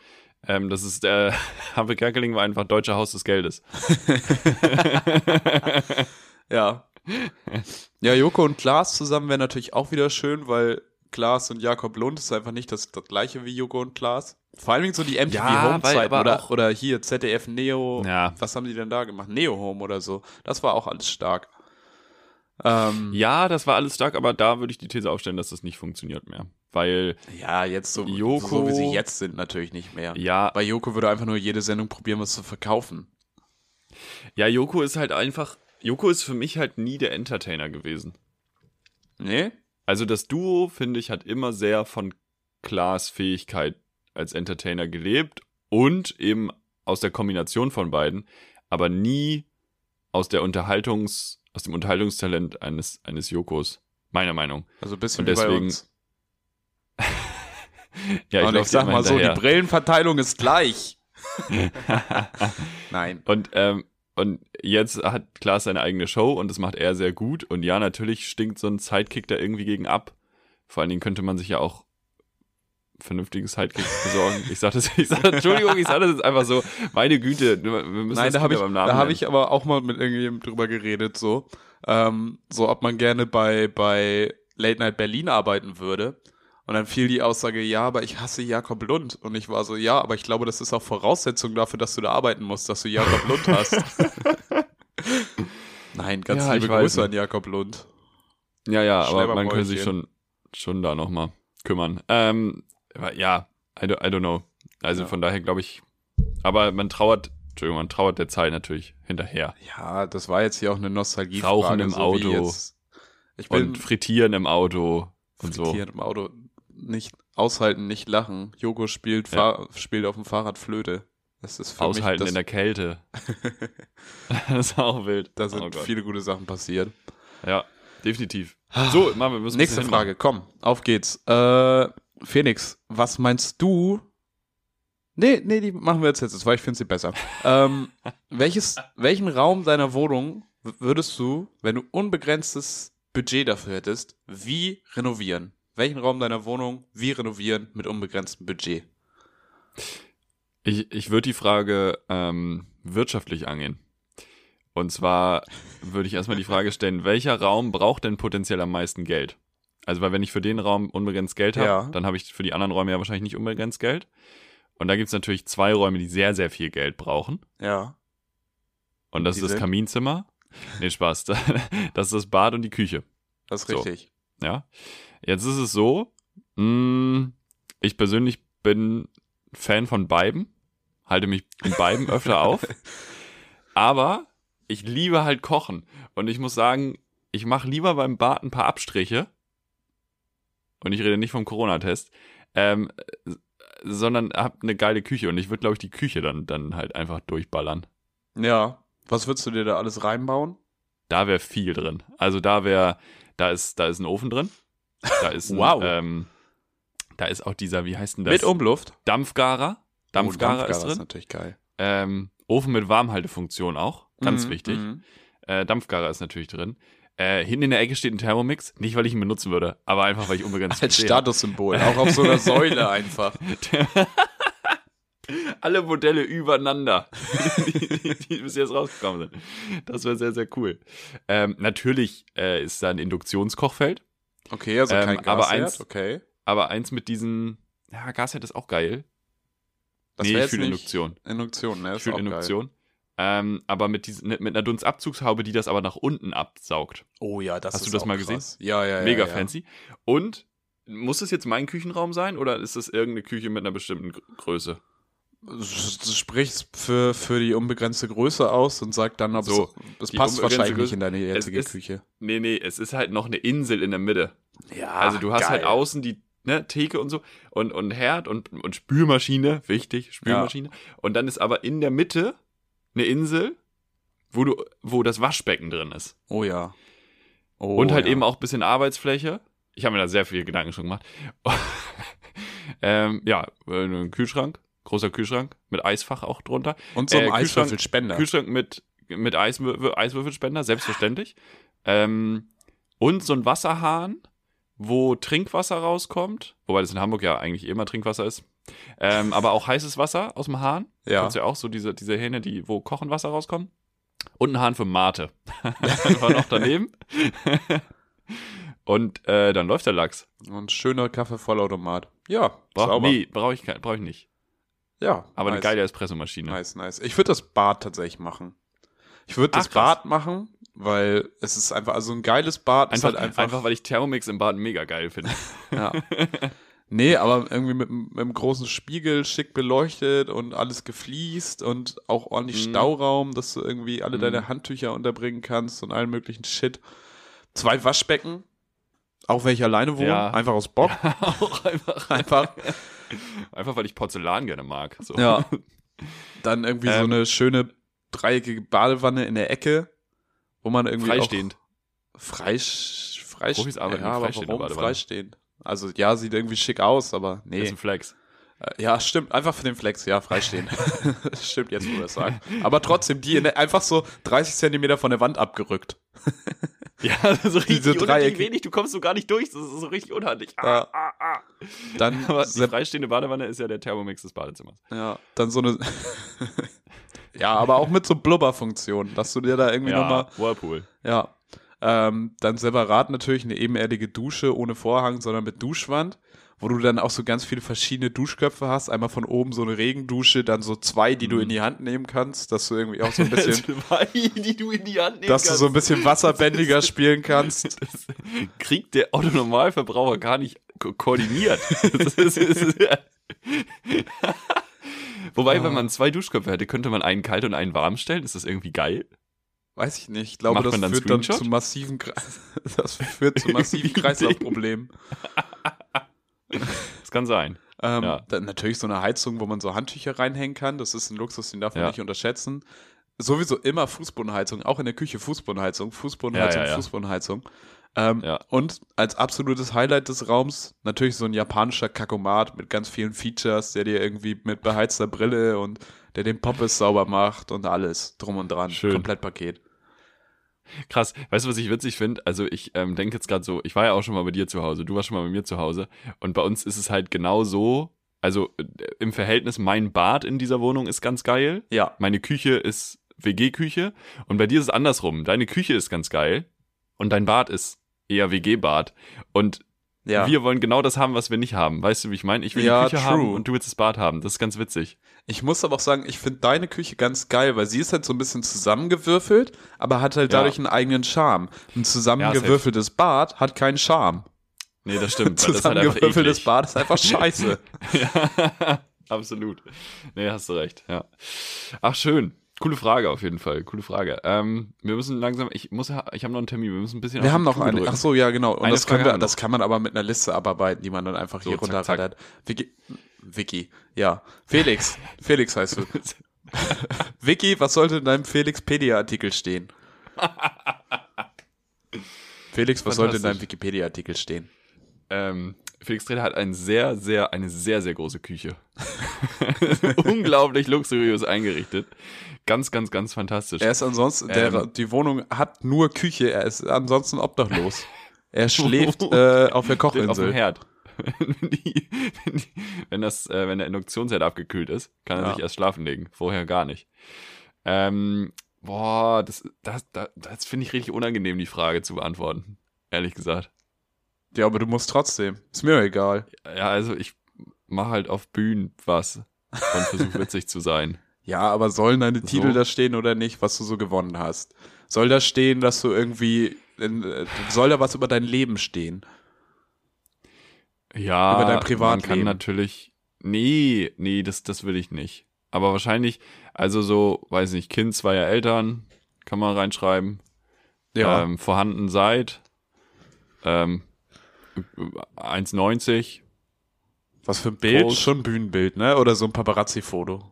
Ähm, das ist <laughs> der Habe Kerkeling war einfach Deutscher Haus des Geldes. <laughs> ja. Ja, Joko und Klaas zusammen wäre natürlich auch wieder schön, weil Klaas und Jakob Lund ist einfach nicht das, das gleiche wie Joko und Klaas. Vor allem so die MTV ja, Home-Zeit oder, oder hier ZDF Neo. Ja. Was haben die denn da gemacht? Neo Home oder so. Das war auch alles stark. Ähm, ja, das war alles stark, aber da würde ich die These aufstellen, dass das nicht funktioniert mehr. Weil. Ja, jetzt so, Yoko, so wie sie jetzt sind, natürlich nicht mehr. Ja. Weil Joko würde einfach nur jede Sendung probieren, was zu verkaufen. Ja, Joko ist halt einfach. Joko ist für mich halt nie der Entertainer gewesen. Nee? Also das Duo, finde ich, hat immer sehr von Klaas Fähigkeit als Entertainer gelebt und eben aus der Kombination von beiden, aber nie aus der Unterhaltungs- aus dem Unterhaltungstalent eines, eines Jokos. Meiner Meinung. Also ein bisschen Und deswegen, <laughs> ja, ich, Und ich sag mal so, die Brillenverteilung ist gleich. <laughs> Nein. Und, ähm, und jetzt hat Klaas seine eigene Show und das macht er sehr gut. Und ja, natürlich stinkt so ein Sidekick da irgendwie gegen ab. Vor allen Dingen könnte man sich ja auch vernünftiges Sidekick besorgen. Ich sag das, <laughs> ich sag, Entschuldigung, ich sage das jetzt einfach so. Meine Güte, wir müssen Nein, da habe ich, da habe ich aber auch mal mit irgendjemandem drüber geredet, so, ähm, so ob man gerne bei bei Late Night Berlin arbeiten würde. Und dann fiel die Aussage, ja, aber ich hasse Jakob Lund. Und ich war so, ja, aber ich glaube, das ist auch Voraussetzung dafür, dass du da arbeiten musst, dass du Jakob Lund hast. <laughs> Nein, ganz ja, liebe Grüße an Jakob Lund. Ja, ja, aber man könnte sich schon, schon da nochmal kümmern. Ähm, ja, I don't, I don't know. Also ja. von daher glaube ich, aber man trauert, Entschuldigung, man trauert der Zeit natürlich hinterher. Ja, das war jetzt hier auch eine Nostalgie. Rauchen im so Auto. Ich bin und frittieren im Auto und so. Frittieren im Auto. Nicht aushalten, nicht lachen. Jogo spielt, ja. spielt auf dem Fahrrad Flöte. Das ist für Aushalten mich in der Kälte. <laughs> <laughs> das ist auch wild. Da sind oh viele gute Sachen passiert. Ja, definitiv. So, machen wir müssen Nächste Frage, komm, auf geht's. Äh, Phoenix, was meinst du? Nee, nee, die machen wir jetzt jetzt, weil ich finde sie besser. ähm, <laughs> welches, welchen Raum deiner Wohnung würdest du, wenn du unbegrenztes Budget dafür hättest, wie renovieren? Welchen Raum deiner Wohnung wie renovieren mit unbegrenztem Budget? Ich, ich würde die Frage ähm, wirtschaftlich angehen. Und zwar würde ich erstmal die Frage stellen, welcher Raum braucht denn potenziell am meisten Geld? Also, weil wenn ich für den Raum unbegrenzt Geld habe, ja. dann habe ich für die anderen Räume ja wahrscheinlich nicht unbegrenzt Geld. Und da gibt es natürlich zwei Räume, die sehr, sehr viel Geld brauchen. Ja. Und das Und ist das Kaminzimmer Nee, Spaß. <laughs> Das ist das Bad und die Küche. Das ist richtig. So, ja. Jetzt ist es so, mh, mm, ich persönlich bin Fan von beiden, halte mich in beiden <laughs> öfter auf. Aber ich liebe halt Kochen. Und ich muss sagen, ich mache lieber beim Bad ein paar Abstriche. Und ich rede nicht vom Corona-Test. Ähm, sondern hab eine geile Küche. Und ich würde, glaube ich, die Küche dann, dann halt einfach durchballern. Ja. Was würdest du dir da alles reinbauen? Da wäre viel drin. Also da wäre, da ist, da ist ein Ofen drin. Da ist <laughs> ein, wow. Ähm, da ist auch dieser, wie heißt denn das? Mit Umluft? Dampfgarer. Dampfgarer, oh, Dampfgarer ist drin. Ist natürlich geil. Ähm, Ofen mit Warmhaltefunktion auch. Ganz mhm, wichtig. Mhm. Äh, Dampfgarer ist natürlich drin. Äh, hinten in der Ecke steht ein Thermomix. Nicht, weil ich ihn benutzen würde, aber einfach, weil ich unbegrenzt Als Statussymbol. Auch auf so einer <laughs> Säule einfach. <laughs> Alle Modelle übereinander, <laughs> die, die, die, bis jetzt rausgekommen sind. Das wäre sehr, sehr cool. Ähm, natürlich äh, ist da ein Induktionskochfeld. Okay, also kein ähm, Gasherd, aber eins, okay. Aber eins mit diesen, ja, Gasherd ist auch geil. Das nee, ich fühle Induktion. Induktion, ne? Ich fühle Induktion. Ähm, aber mit, diesen, mit einer Dunstabzugshaube, die das aber nach unten absaugt. Oh ja, das Hast ist du das mal krass. gesehen? Ja, ja, ja. Mega ja. fancy. Und muss es jetzt mein Küchenraum sein oder ist das irgendeine Küche mit einer bestimmten Größe? Du sprichst für, für die unbegrenzte Größe aus und sag dann, ob so, es, es passt wahrscheinlich nicht in deine jetzige ist, Küche. Nee, nee, es ist halt noch eine Insel in der Mitte. Ja, Also du hast geil. halt außen die ne, Theke und so und, und Herd und, und Spülmaschine, wichtig, Spülmaschine. Ja. Und dann ist aber in der Mitte eine Insel, wo du, wo das Waschbecken drin ist. Oh ja. Oh, und halt ja. eben auch ein bisschen Arbeitsfläche. Ich habe mir da sehr viele Gedanken schon gemacht. <laughs> ähm, ja, ein Kühlschrank, großer Kühlschrank mit Eisfach auch drunter. Und so ein Äh, Eiswürfelspender. Kühlschrank mit, mit Eiswür Eiswürfelspender, selbstverständlich. Ähm, und so ein Wasserhahn, wo Trinkwasser rauskommt. Wobei das in Hamburg ja eigentlich immer Trinkwasser ist. Ähm, aber auch heißes Wasser aus dem Hahn. Ja. Kennst du ja auch so diese, diese Hähne, die, wo Kochenwasser rauskommt. Und ein Hahn für Mate. <laughs> War noch daneben. <laughs> Und äh, dann läuft der Lachs. Und schöner Kaffee-Vollautomat. Ja, Brauch, sauber. nee, brauche ich, brauch ich nicht. Ja, Aber eine nice. geile Espressomaschine. Nice, nice. Ich würde das Bad tatsächlich machen. Ich würde das. Bad machen, weil es ist einfach, also ein geiles Bad ist Einfach, halt einfach. einfach, weil ich Thermomix im Bad mega geil finde. ja. <laughs> Nee, aber irgendwie mit, mit einem großen Spiegel schick beleuchtet und alles gefliest und auch ordentlich Mhm. Stauraum, dass du irgendwie alle Mhm. deine Handtücher unterbringen kannst und allen möglichen Shit. Zwei Waschbecken, auch wenn ich alleine wohne, Ja. einfach aus Bock. <laughs> auch einfach, <laughs> Einfach. einfach, weil ich Porzellan gerne mag. So. Ja. <laughs> Dann irgendwie so Ähm. eine schöne dreieckige Badewanne in der Ecke, wo man irgendwie Freistehend. auch freisch, freisch Profis arbeiten ja, aber warum Badewanne. freistehend? Also ja, sieht irgendwie schick aus, aber nee. Ist ein Flex. Äh, Ja, stimmt. Einfach für den Flex, ja, freistehen. <laughs> stimmt jetzt, wo du das sagst. Aber trotzdem, die einfach so 30 Zentimeter von der Wand abgerückt. <laughs> Ja, so richtig Diese unhandlich wenig, du kommst so gar nicht durch, das ist so richtig unhandlich. Ah, Ja. ah, ah. Dann, <laughs> Aber die freistehende Badewanne ist ja der Thermomix des Badezimmers. ja, dann so eine. ja, aber auch mit so Blubberfunktion, dass du dir da irgendwie nochmal. Whirlpool. Ja. Ähm, dann separat natürlich eine ebenerdige Dusche ohne Vorhang, sondern mit Duschwand, wo du dann auch so ganz viele verschiedene Duschköpfe hast. Einmal von oben so eine Regendusche, dann so zwei, die Mhm. du in die Hand nehmen kannst, dass du irgendwie auch so ein <laughs> bisschen, Zwei, die du in die Hand nehmen dass du so ein bisschen wasserbändiger spielen kannst. <laughs> Das kriegt der Autonormalverbraucher gar nicht ko koordiniert. Das ist, ist, <laughs> Wobei, wenn man zwei Duschköpfe hätte, könnte man einen kalt und einen warm stellen. Ist das irgendwie geil? Weiß ich nicht. Ich glaube, Macht das führt dann zu massiven, <laughs> das führt zu massiven <laughs> Kreislaufproblemen. <laughs> Das kann sein. Ähm, Ja. dann natürlich so eine Heizung, wo man so Handtücher reinhängen kann. Das ist ein Luxus, den darf man Ja. nicht unterschätzen. Sowieso immer Fußbodenheizung, auch in der Küche Fußbodenheizung, Fußbodenheizung, Ja. Fußbodenheizung. Ähm. Und als absolutes Highlight des Raums natürlich so ein japanischer Kakomat mit ganz vielen Features, der dir irgendwie mit beheizter Brille und der den Poppes sauber macht und alles drum und dran. Schön. Komplettpaket. Krass. Weißt du, was ich witzig finde? Also ich ähm, denke jetzt gerade so, ich war ja auch schon mal bei dir zu Hause, du warst schon mal bei mir zu Hause und bei uns ist es halt genau so, also äh, im Verhältnis, mein Bad in dieser Wohnung ist ganz geil, Ja. meine Küche ist WG-Küche und bei dir ist es andersrum. Deine Küche ist ganz geil und dein Bad ist eher WG-Bad und Ja. Wir wollen genau das haben, was wir nicht haben. Weißt du, wie ich meine? Ich will ja, die Küche true. haben und du willst das Bad haben. Das ist ganz witzig. Ich muss aber auch sagen, ich finde deine Küche ganz geil, weil sie ist halt so ein bisschen zusammengewürfelt, aber hat halt ja. dadurch einen eigenen Charme. Ein zusammengewürfeltes Bad hat keinen Charme. Nee, das stimmt. <laughs> Zusammengewürfeltes Bad ist einfach scheiße. <laughs> ja, absolut. Nee, hast du recht. Ja. Ach, schön. Coole Frage auf jeden Fall, coole Frage. Ähm, wir müssen langsam, ich muss, ich habe noch einen Termin, wir müssen ein bisschen. Wir haben noch eine. Ach so, ja genau. Und das, können wir, das kann man aber mit einer Liste abarbeiten, die man dann einfach so, hier runterrattert. Vicky, Vicky, ja, Felix, <laughs> Felix heißt du. <laughs> Vicky, was sollte in deinem Felixpedia-Artikel stehen? Felix, was sollte in deinem Wikipedia-Artikel stehen? Ähm, Felix Trailer hat ein sehr, sehr, eine sehr, sehr große Küche. <laughs> Unglaublich luxuriös eingerichtet. Ganz, ganz, ganz fantastisch. Er ist ansonsten, der, ähm, die Wohnung hat nur Küche, er ist ansonsten obdachlos. Er <laughs> schläft <laughs> äh, auf der Kochinsel. Auf dem Herd. <laughs> wenn, die, wenn, die, wenn, das, äh, wenn der Induktionsherd abgekühlt ist, kann er ja. sich erst schlafen legen. Vorher gar nicht. Ähm, boah, das, das, das, das finde ich richtig unangenehm, die Frage zu beantworten. Ehrlich gesagt. Ja, aber du musst trotzdem. Ist mir egal. Ja, also ich mache halt auf Bühnen was und versuche witzig zu sein. Ja, aber sollen deine so. Titel da stehen oder nicht, was du so gewonnen hast? Soll da stehen, dass du irgendwie, äh, soll da was über dein Leben stehen? Ja, über dein Privatleben. man kann natürlich, nee, nee, das, das will ich nicht. Aber wahrscheinlich, also so, weiß nicht, Kind zweier Eltern, kann man reinschreiben. Ja. Ähm, vorhanden seid, ähm, 1,90. Was für ein Bild? Groß. Schon ein Bühnenbild, ne? Oder so ein Paparazzi-Foto.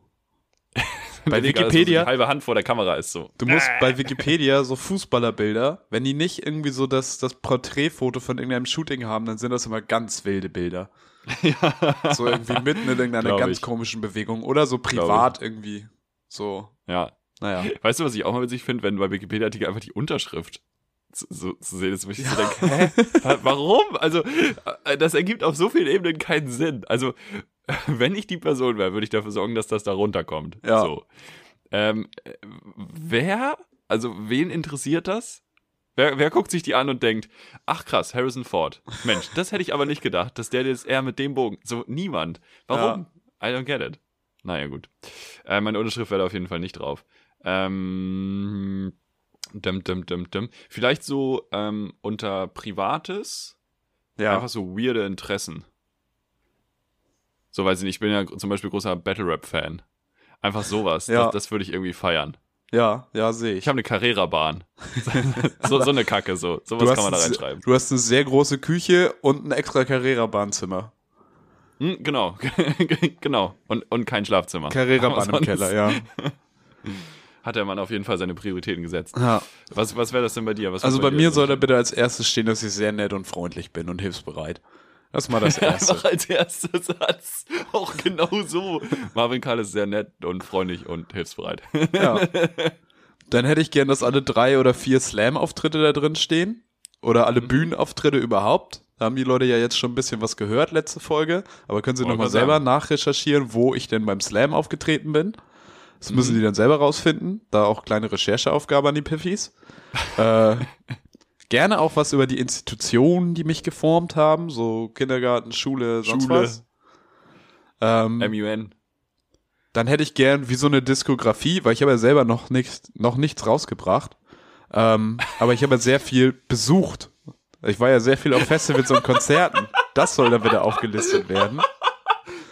Bei Wikipedia. So halbe Hand vor der Kamera ist so. Du musst bei Wikipedia so Fußballerbilder, wenn die nicht irgendwie so das, das Porträtfoto von irgendeinem Shooting haben, dann sind das immer ganz wilde Bilder. <laughs> Ja. So irgendwie mitten in irgendeiner Glaub ganz ich. komischen Bewegung oder so privat irgendwie. So. Ja. Naja. Weißt du, was ich auch mal witzig finde, wenn bei Wikipedia-Artikel einfach die Unterschrift zu, so, zu sehen ist, wo ich ja. so denke, hä? Warum? Also, äh, das ergibt auf so vielen Ebenen keinen Sinn. Also, <laughs> wenn ich die Person wäre, würde ich dafür sorgen, dass das da runterkommt. Ja. So. Ähm, wer, also wen interessiert das? Wer, wer guckt sich die an und denkt, ach krass, Harrison Ford. Mensch, das hätte ich aber nicht gedacht, dass der jetzt eher mit dem Bogen. So, niemand. Warum? Ja. I don't get it. Naja, gut. Äh, meine Unterschrift wäre da auf jeden Fall nicht drauf. Ähm, dim, dim, dim, dim. Vielleicht so ähm, unter Privates. Ja. Einfach so weirde Interessen. So weiß ich nicht, ich bin ja zum Beispiel großer Battle Rap-Fan. Einfach sowas. ja. Das, das würde ich irgendwie feiern. Ja, ja, sehe ich. Ich habe eine Carrera-Bahn. <laughs> so, so eine Kacke, so. Sowas kann man da reinschreiben. Du hast eine sehr große Küche und ein extra Carrera-Bahnzimmer. Hm, genau, <laughs> genau. Und, und kein Schlafzimmer. Carrera-Bahn im <laughs> Keller, ja. Hat der Mann auf jeden Fall seine Prioritäten gesetzt. Ja. Was, was wäre das denn bei dir? Was also bei, bei mir soll er bitte als erstes stehen, dass ich sehr nett und freundlich bin und hilfsbereit. Das ist mal das <laughs> Erste. Einfach als erster Satz. Auch genau so. Marvin Karl ist sehr nett und freundlich und hilfsbereit. Ja. <laughs> Dann hätte ich gern, dass alle drei oder vier Slam-Auftritte da drin stehen. Oder alle mhm. Bühnenauftritte überhaupt. Da haben die Leute ja jetzt schon ein bisschen was gehört, letzte Folge. Aber können sie nochmal selber nachrecherchieren, wo ich denn beim Slam aufgetreten bin. Das müssen mhm. die dann selber rausfinden. Da auch kleine Rechercheaufgabe an die Piffis. äh, <laughs> Gerne auch was über die Institutionen, die mich geformt haben, so Kindergarten, Schule, sonst Schule. was. Ähm, MUN. Dann hätte ich gern wie so eine Diskografie, weil ich habe ja selber noch, nicht, noch nichts rausgebracht. Ähm, aber ich habe ja sehr viel besucht. Ich war ja sehr viel auf Festivals und Konzerten. Das soll dann wieder aufgelistet werden.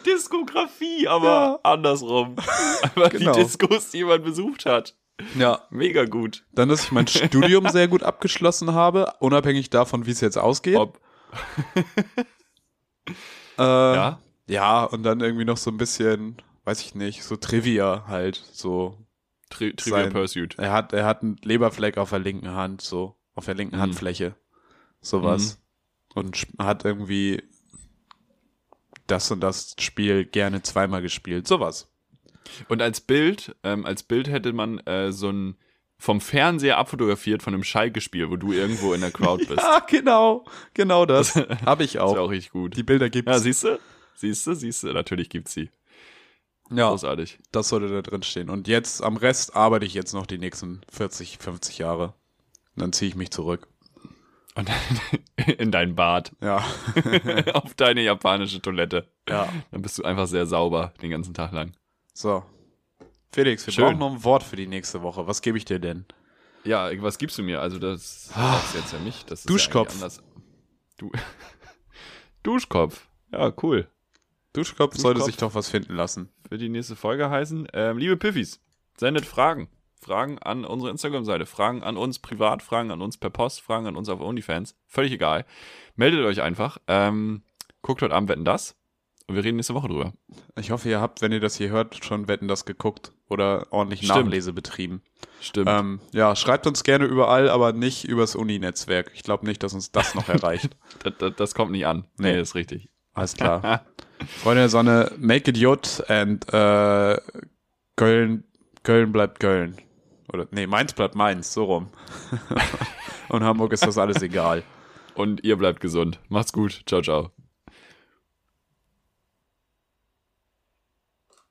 Diskografie, aber ja. andersrum. <laughs> Einfach genau. die Diskos, die jemand besucht hat. Ja. Mega gut. Dann, dass ich mein Studium sehr gut abgeschlossen habe, unabhängig davon, wie es jetzt ausgeht. Ob. <laughs> äh, ja. Ja, und dann irgendwie noch so ein bisschen, weiß ich nicht, so Trivia halt, so. Tri Trivia sein, Pursuit. Er hat, er hat einen Leberfleck auf der linken Hand, so, auf der linken mhm. Handfläche. Sowas. Mhm. Und hat irgendwie das und das Spiel gerne zweimal gespielt. Sowas. Und als Bild, ähm, als Bild hätte man äh, so ein vom Fernseher abfotografiert von einem Schalke-Spiel, wo du irgendwo in der Crowd <laughs> bist. ja, genau, genau das. <laughs> Habe ich auch. Das ist auch richtig gut. Die Bilder gibt's. Ja, siehst du? Siehst du, siehst du, natürlich gibt's sie. Ja, großartig. Das sollte da drin stehen. Und jetzt am Rest arbeite ich jetzt noch die nächsten 40, 50 Jahre. Und dann ziehe ich mich zurück. Und <laughs> in dein Bad. Ja. Auf deine japanische Toilette. Ja. Dann bist du einfach sehr sauber den ganzen Tag lang. So. Felix, wir Schön. brauchen noch ein Wort für die nächste Woche. Was gebe ich dir denn? Ja, was gibst du mir? Also das sagst du jetzt ja nicht. Das ist Duschkopf. Ja. Du <laughs> Duschkopf. Ja, cool. Duschkopf sollte Duschkopf. sich doch was finden lassen. Wird die nächste Folge heißen. Ähm, liebe Piffis, sendet Fragen. Fragen an unsere Instagram-Seite, Fragen an uns privat, Fragen an uns per Post, Fragen an uns auf OnlyFans. Völlig egal. Meldet euch einfach. Ähm, guckt heute Abend Wetten das. Und wir reden nächste Woche drüber. Ich hoffe, ihr habt, wenn ihr das hier hört, schon Wetten das geguckt oder ordentlich Stimmt. Nachlese betrieben. Stimmt. Ähm, ja, schreibt uns gerne überall, aber nicht übers Uni-Netzwerk. Ich glaube nicht, dass uns das noch erreicht. <laughs> das, das, das kommt nicht an. Nee. Nee, ist richtig. Alles klar. <laughs> Freunde der Sonne, make it jut and äh, Köln, Köln bleibt Köln. Oder nee, Mainz bleibt Mainz, so rum. <laughs> Und Hamburg ist das alles egal. Und ihr bleibt gesund. Macht's gut. Ciao, ciao.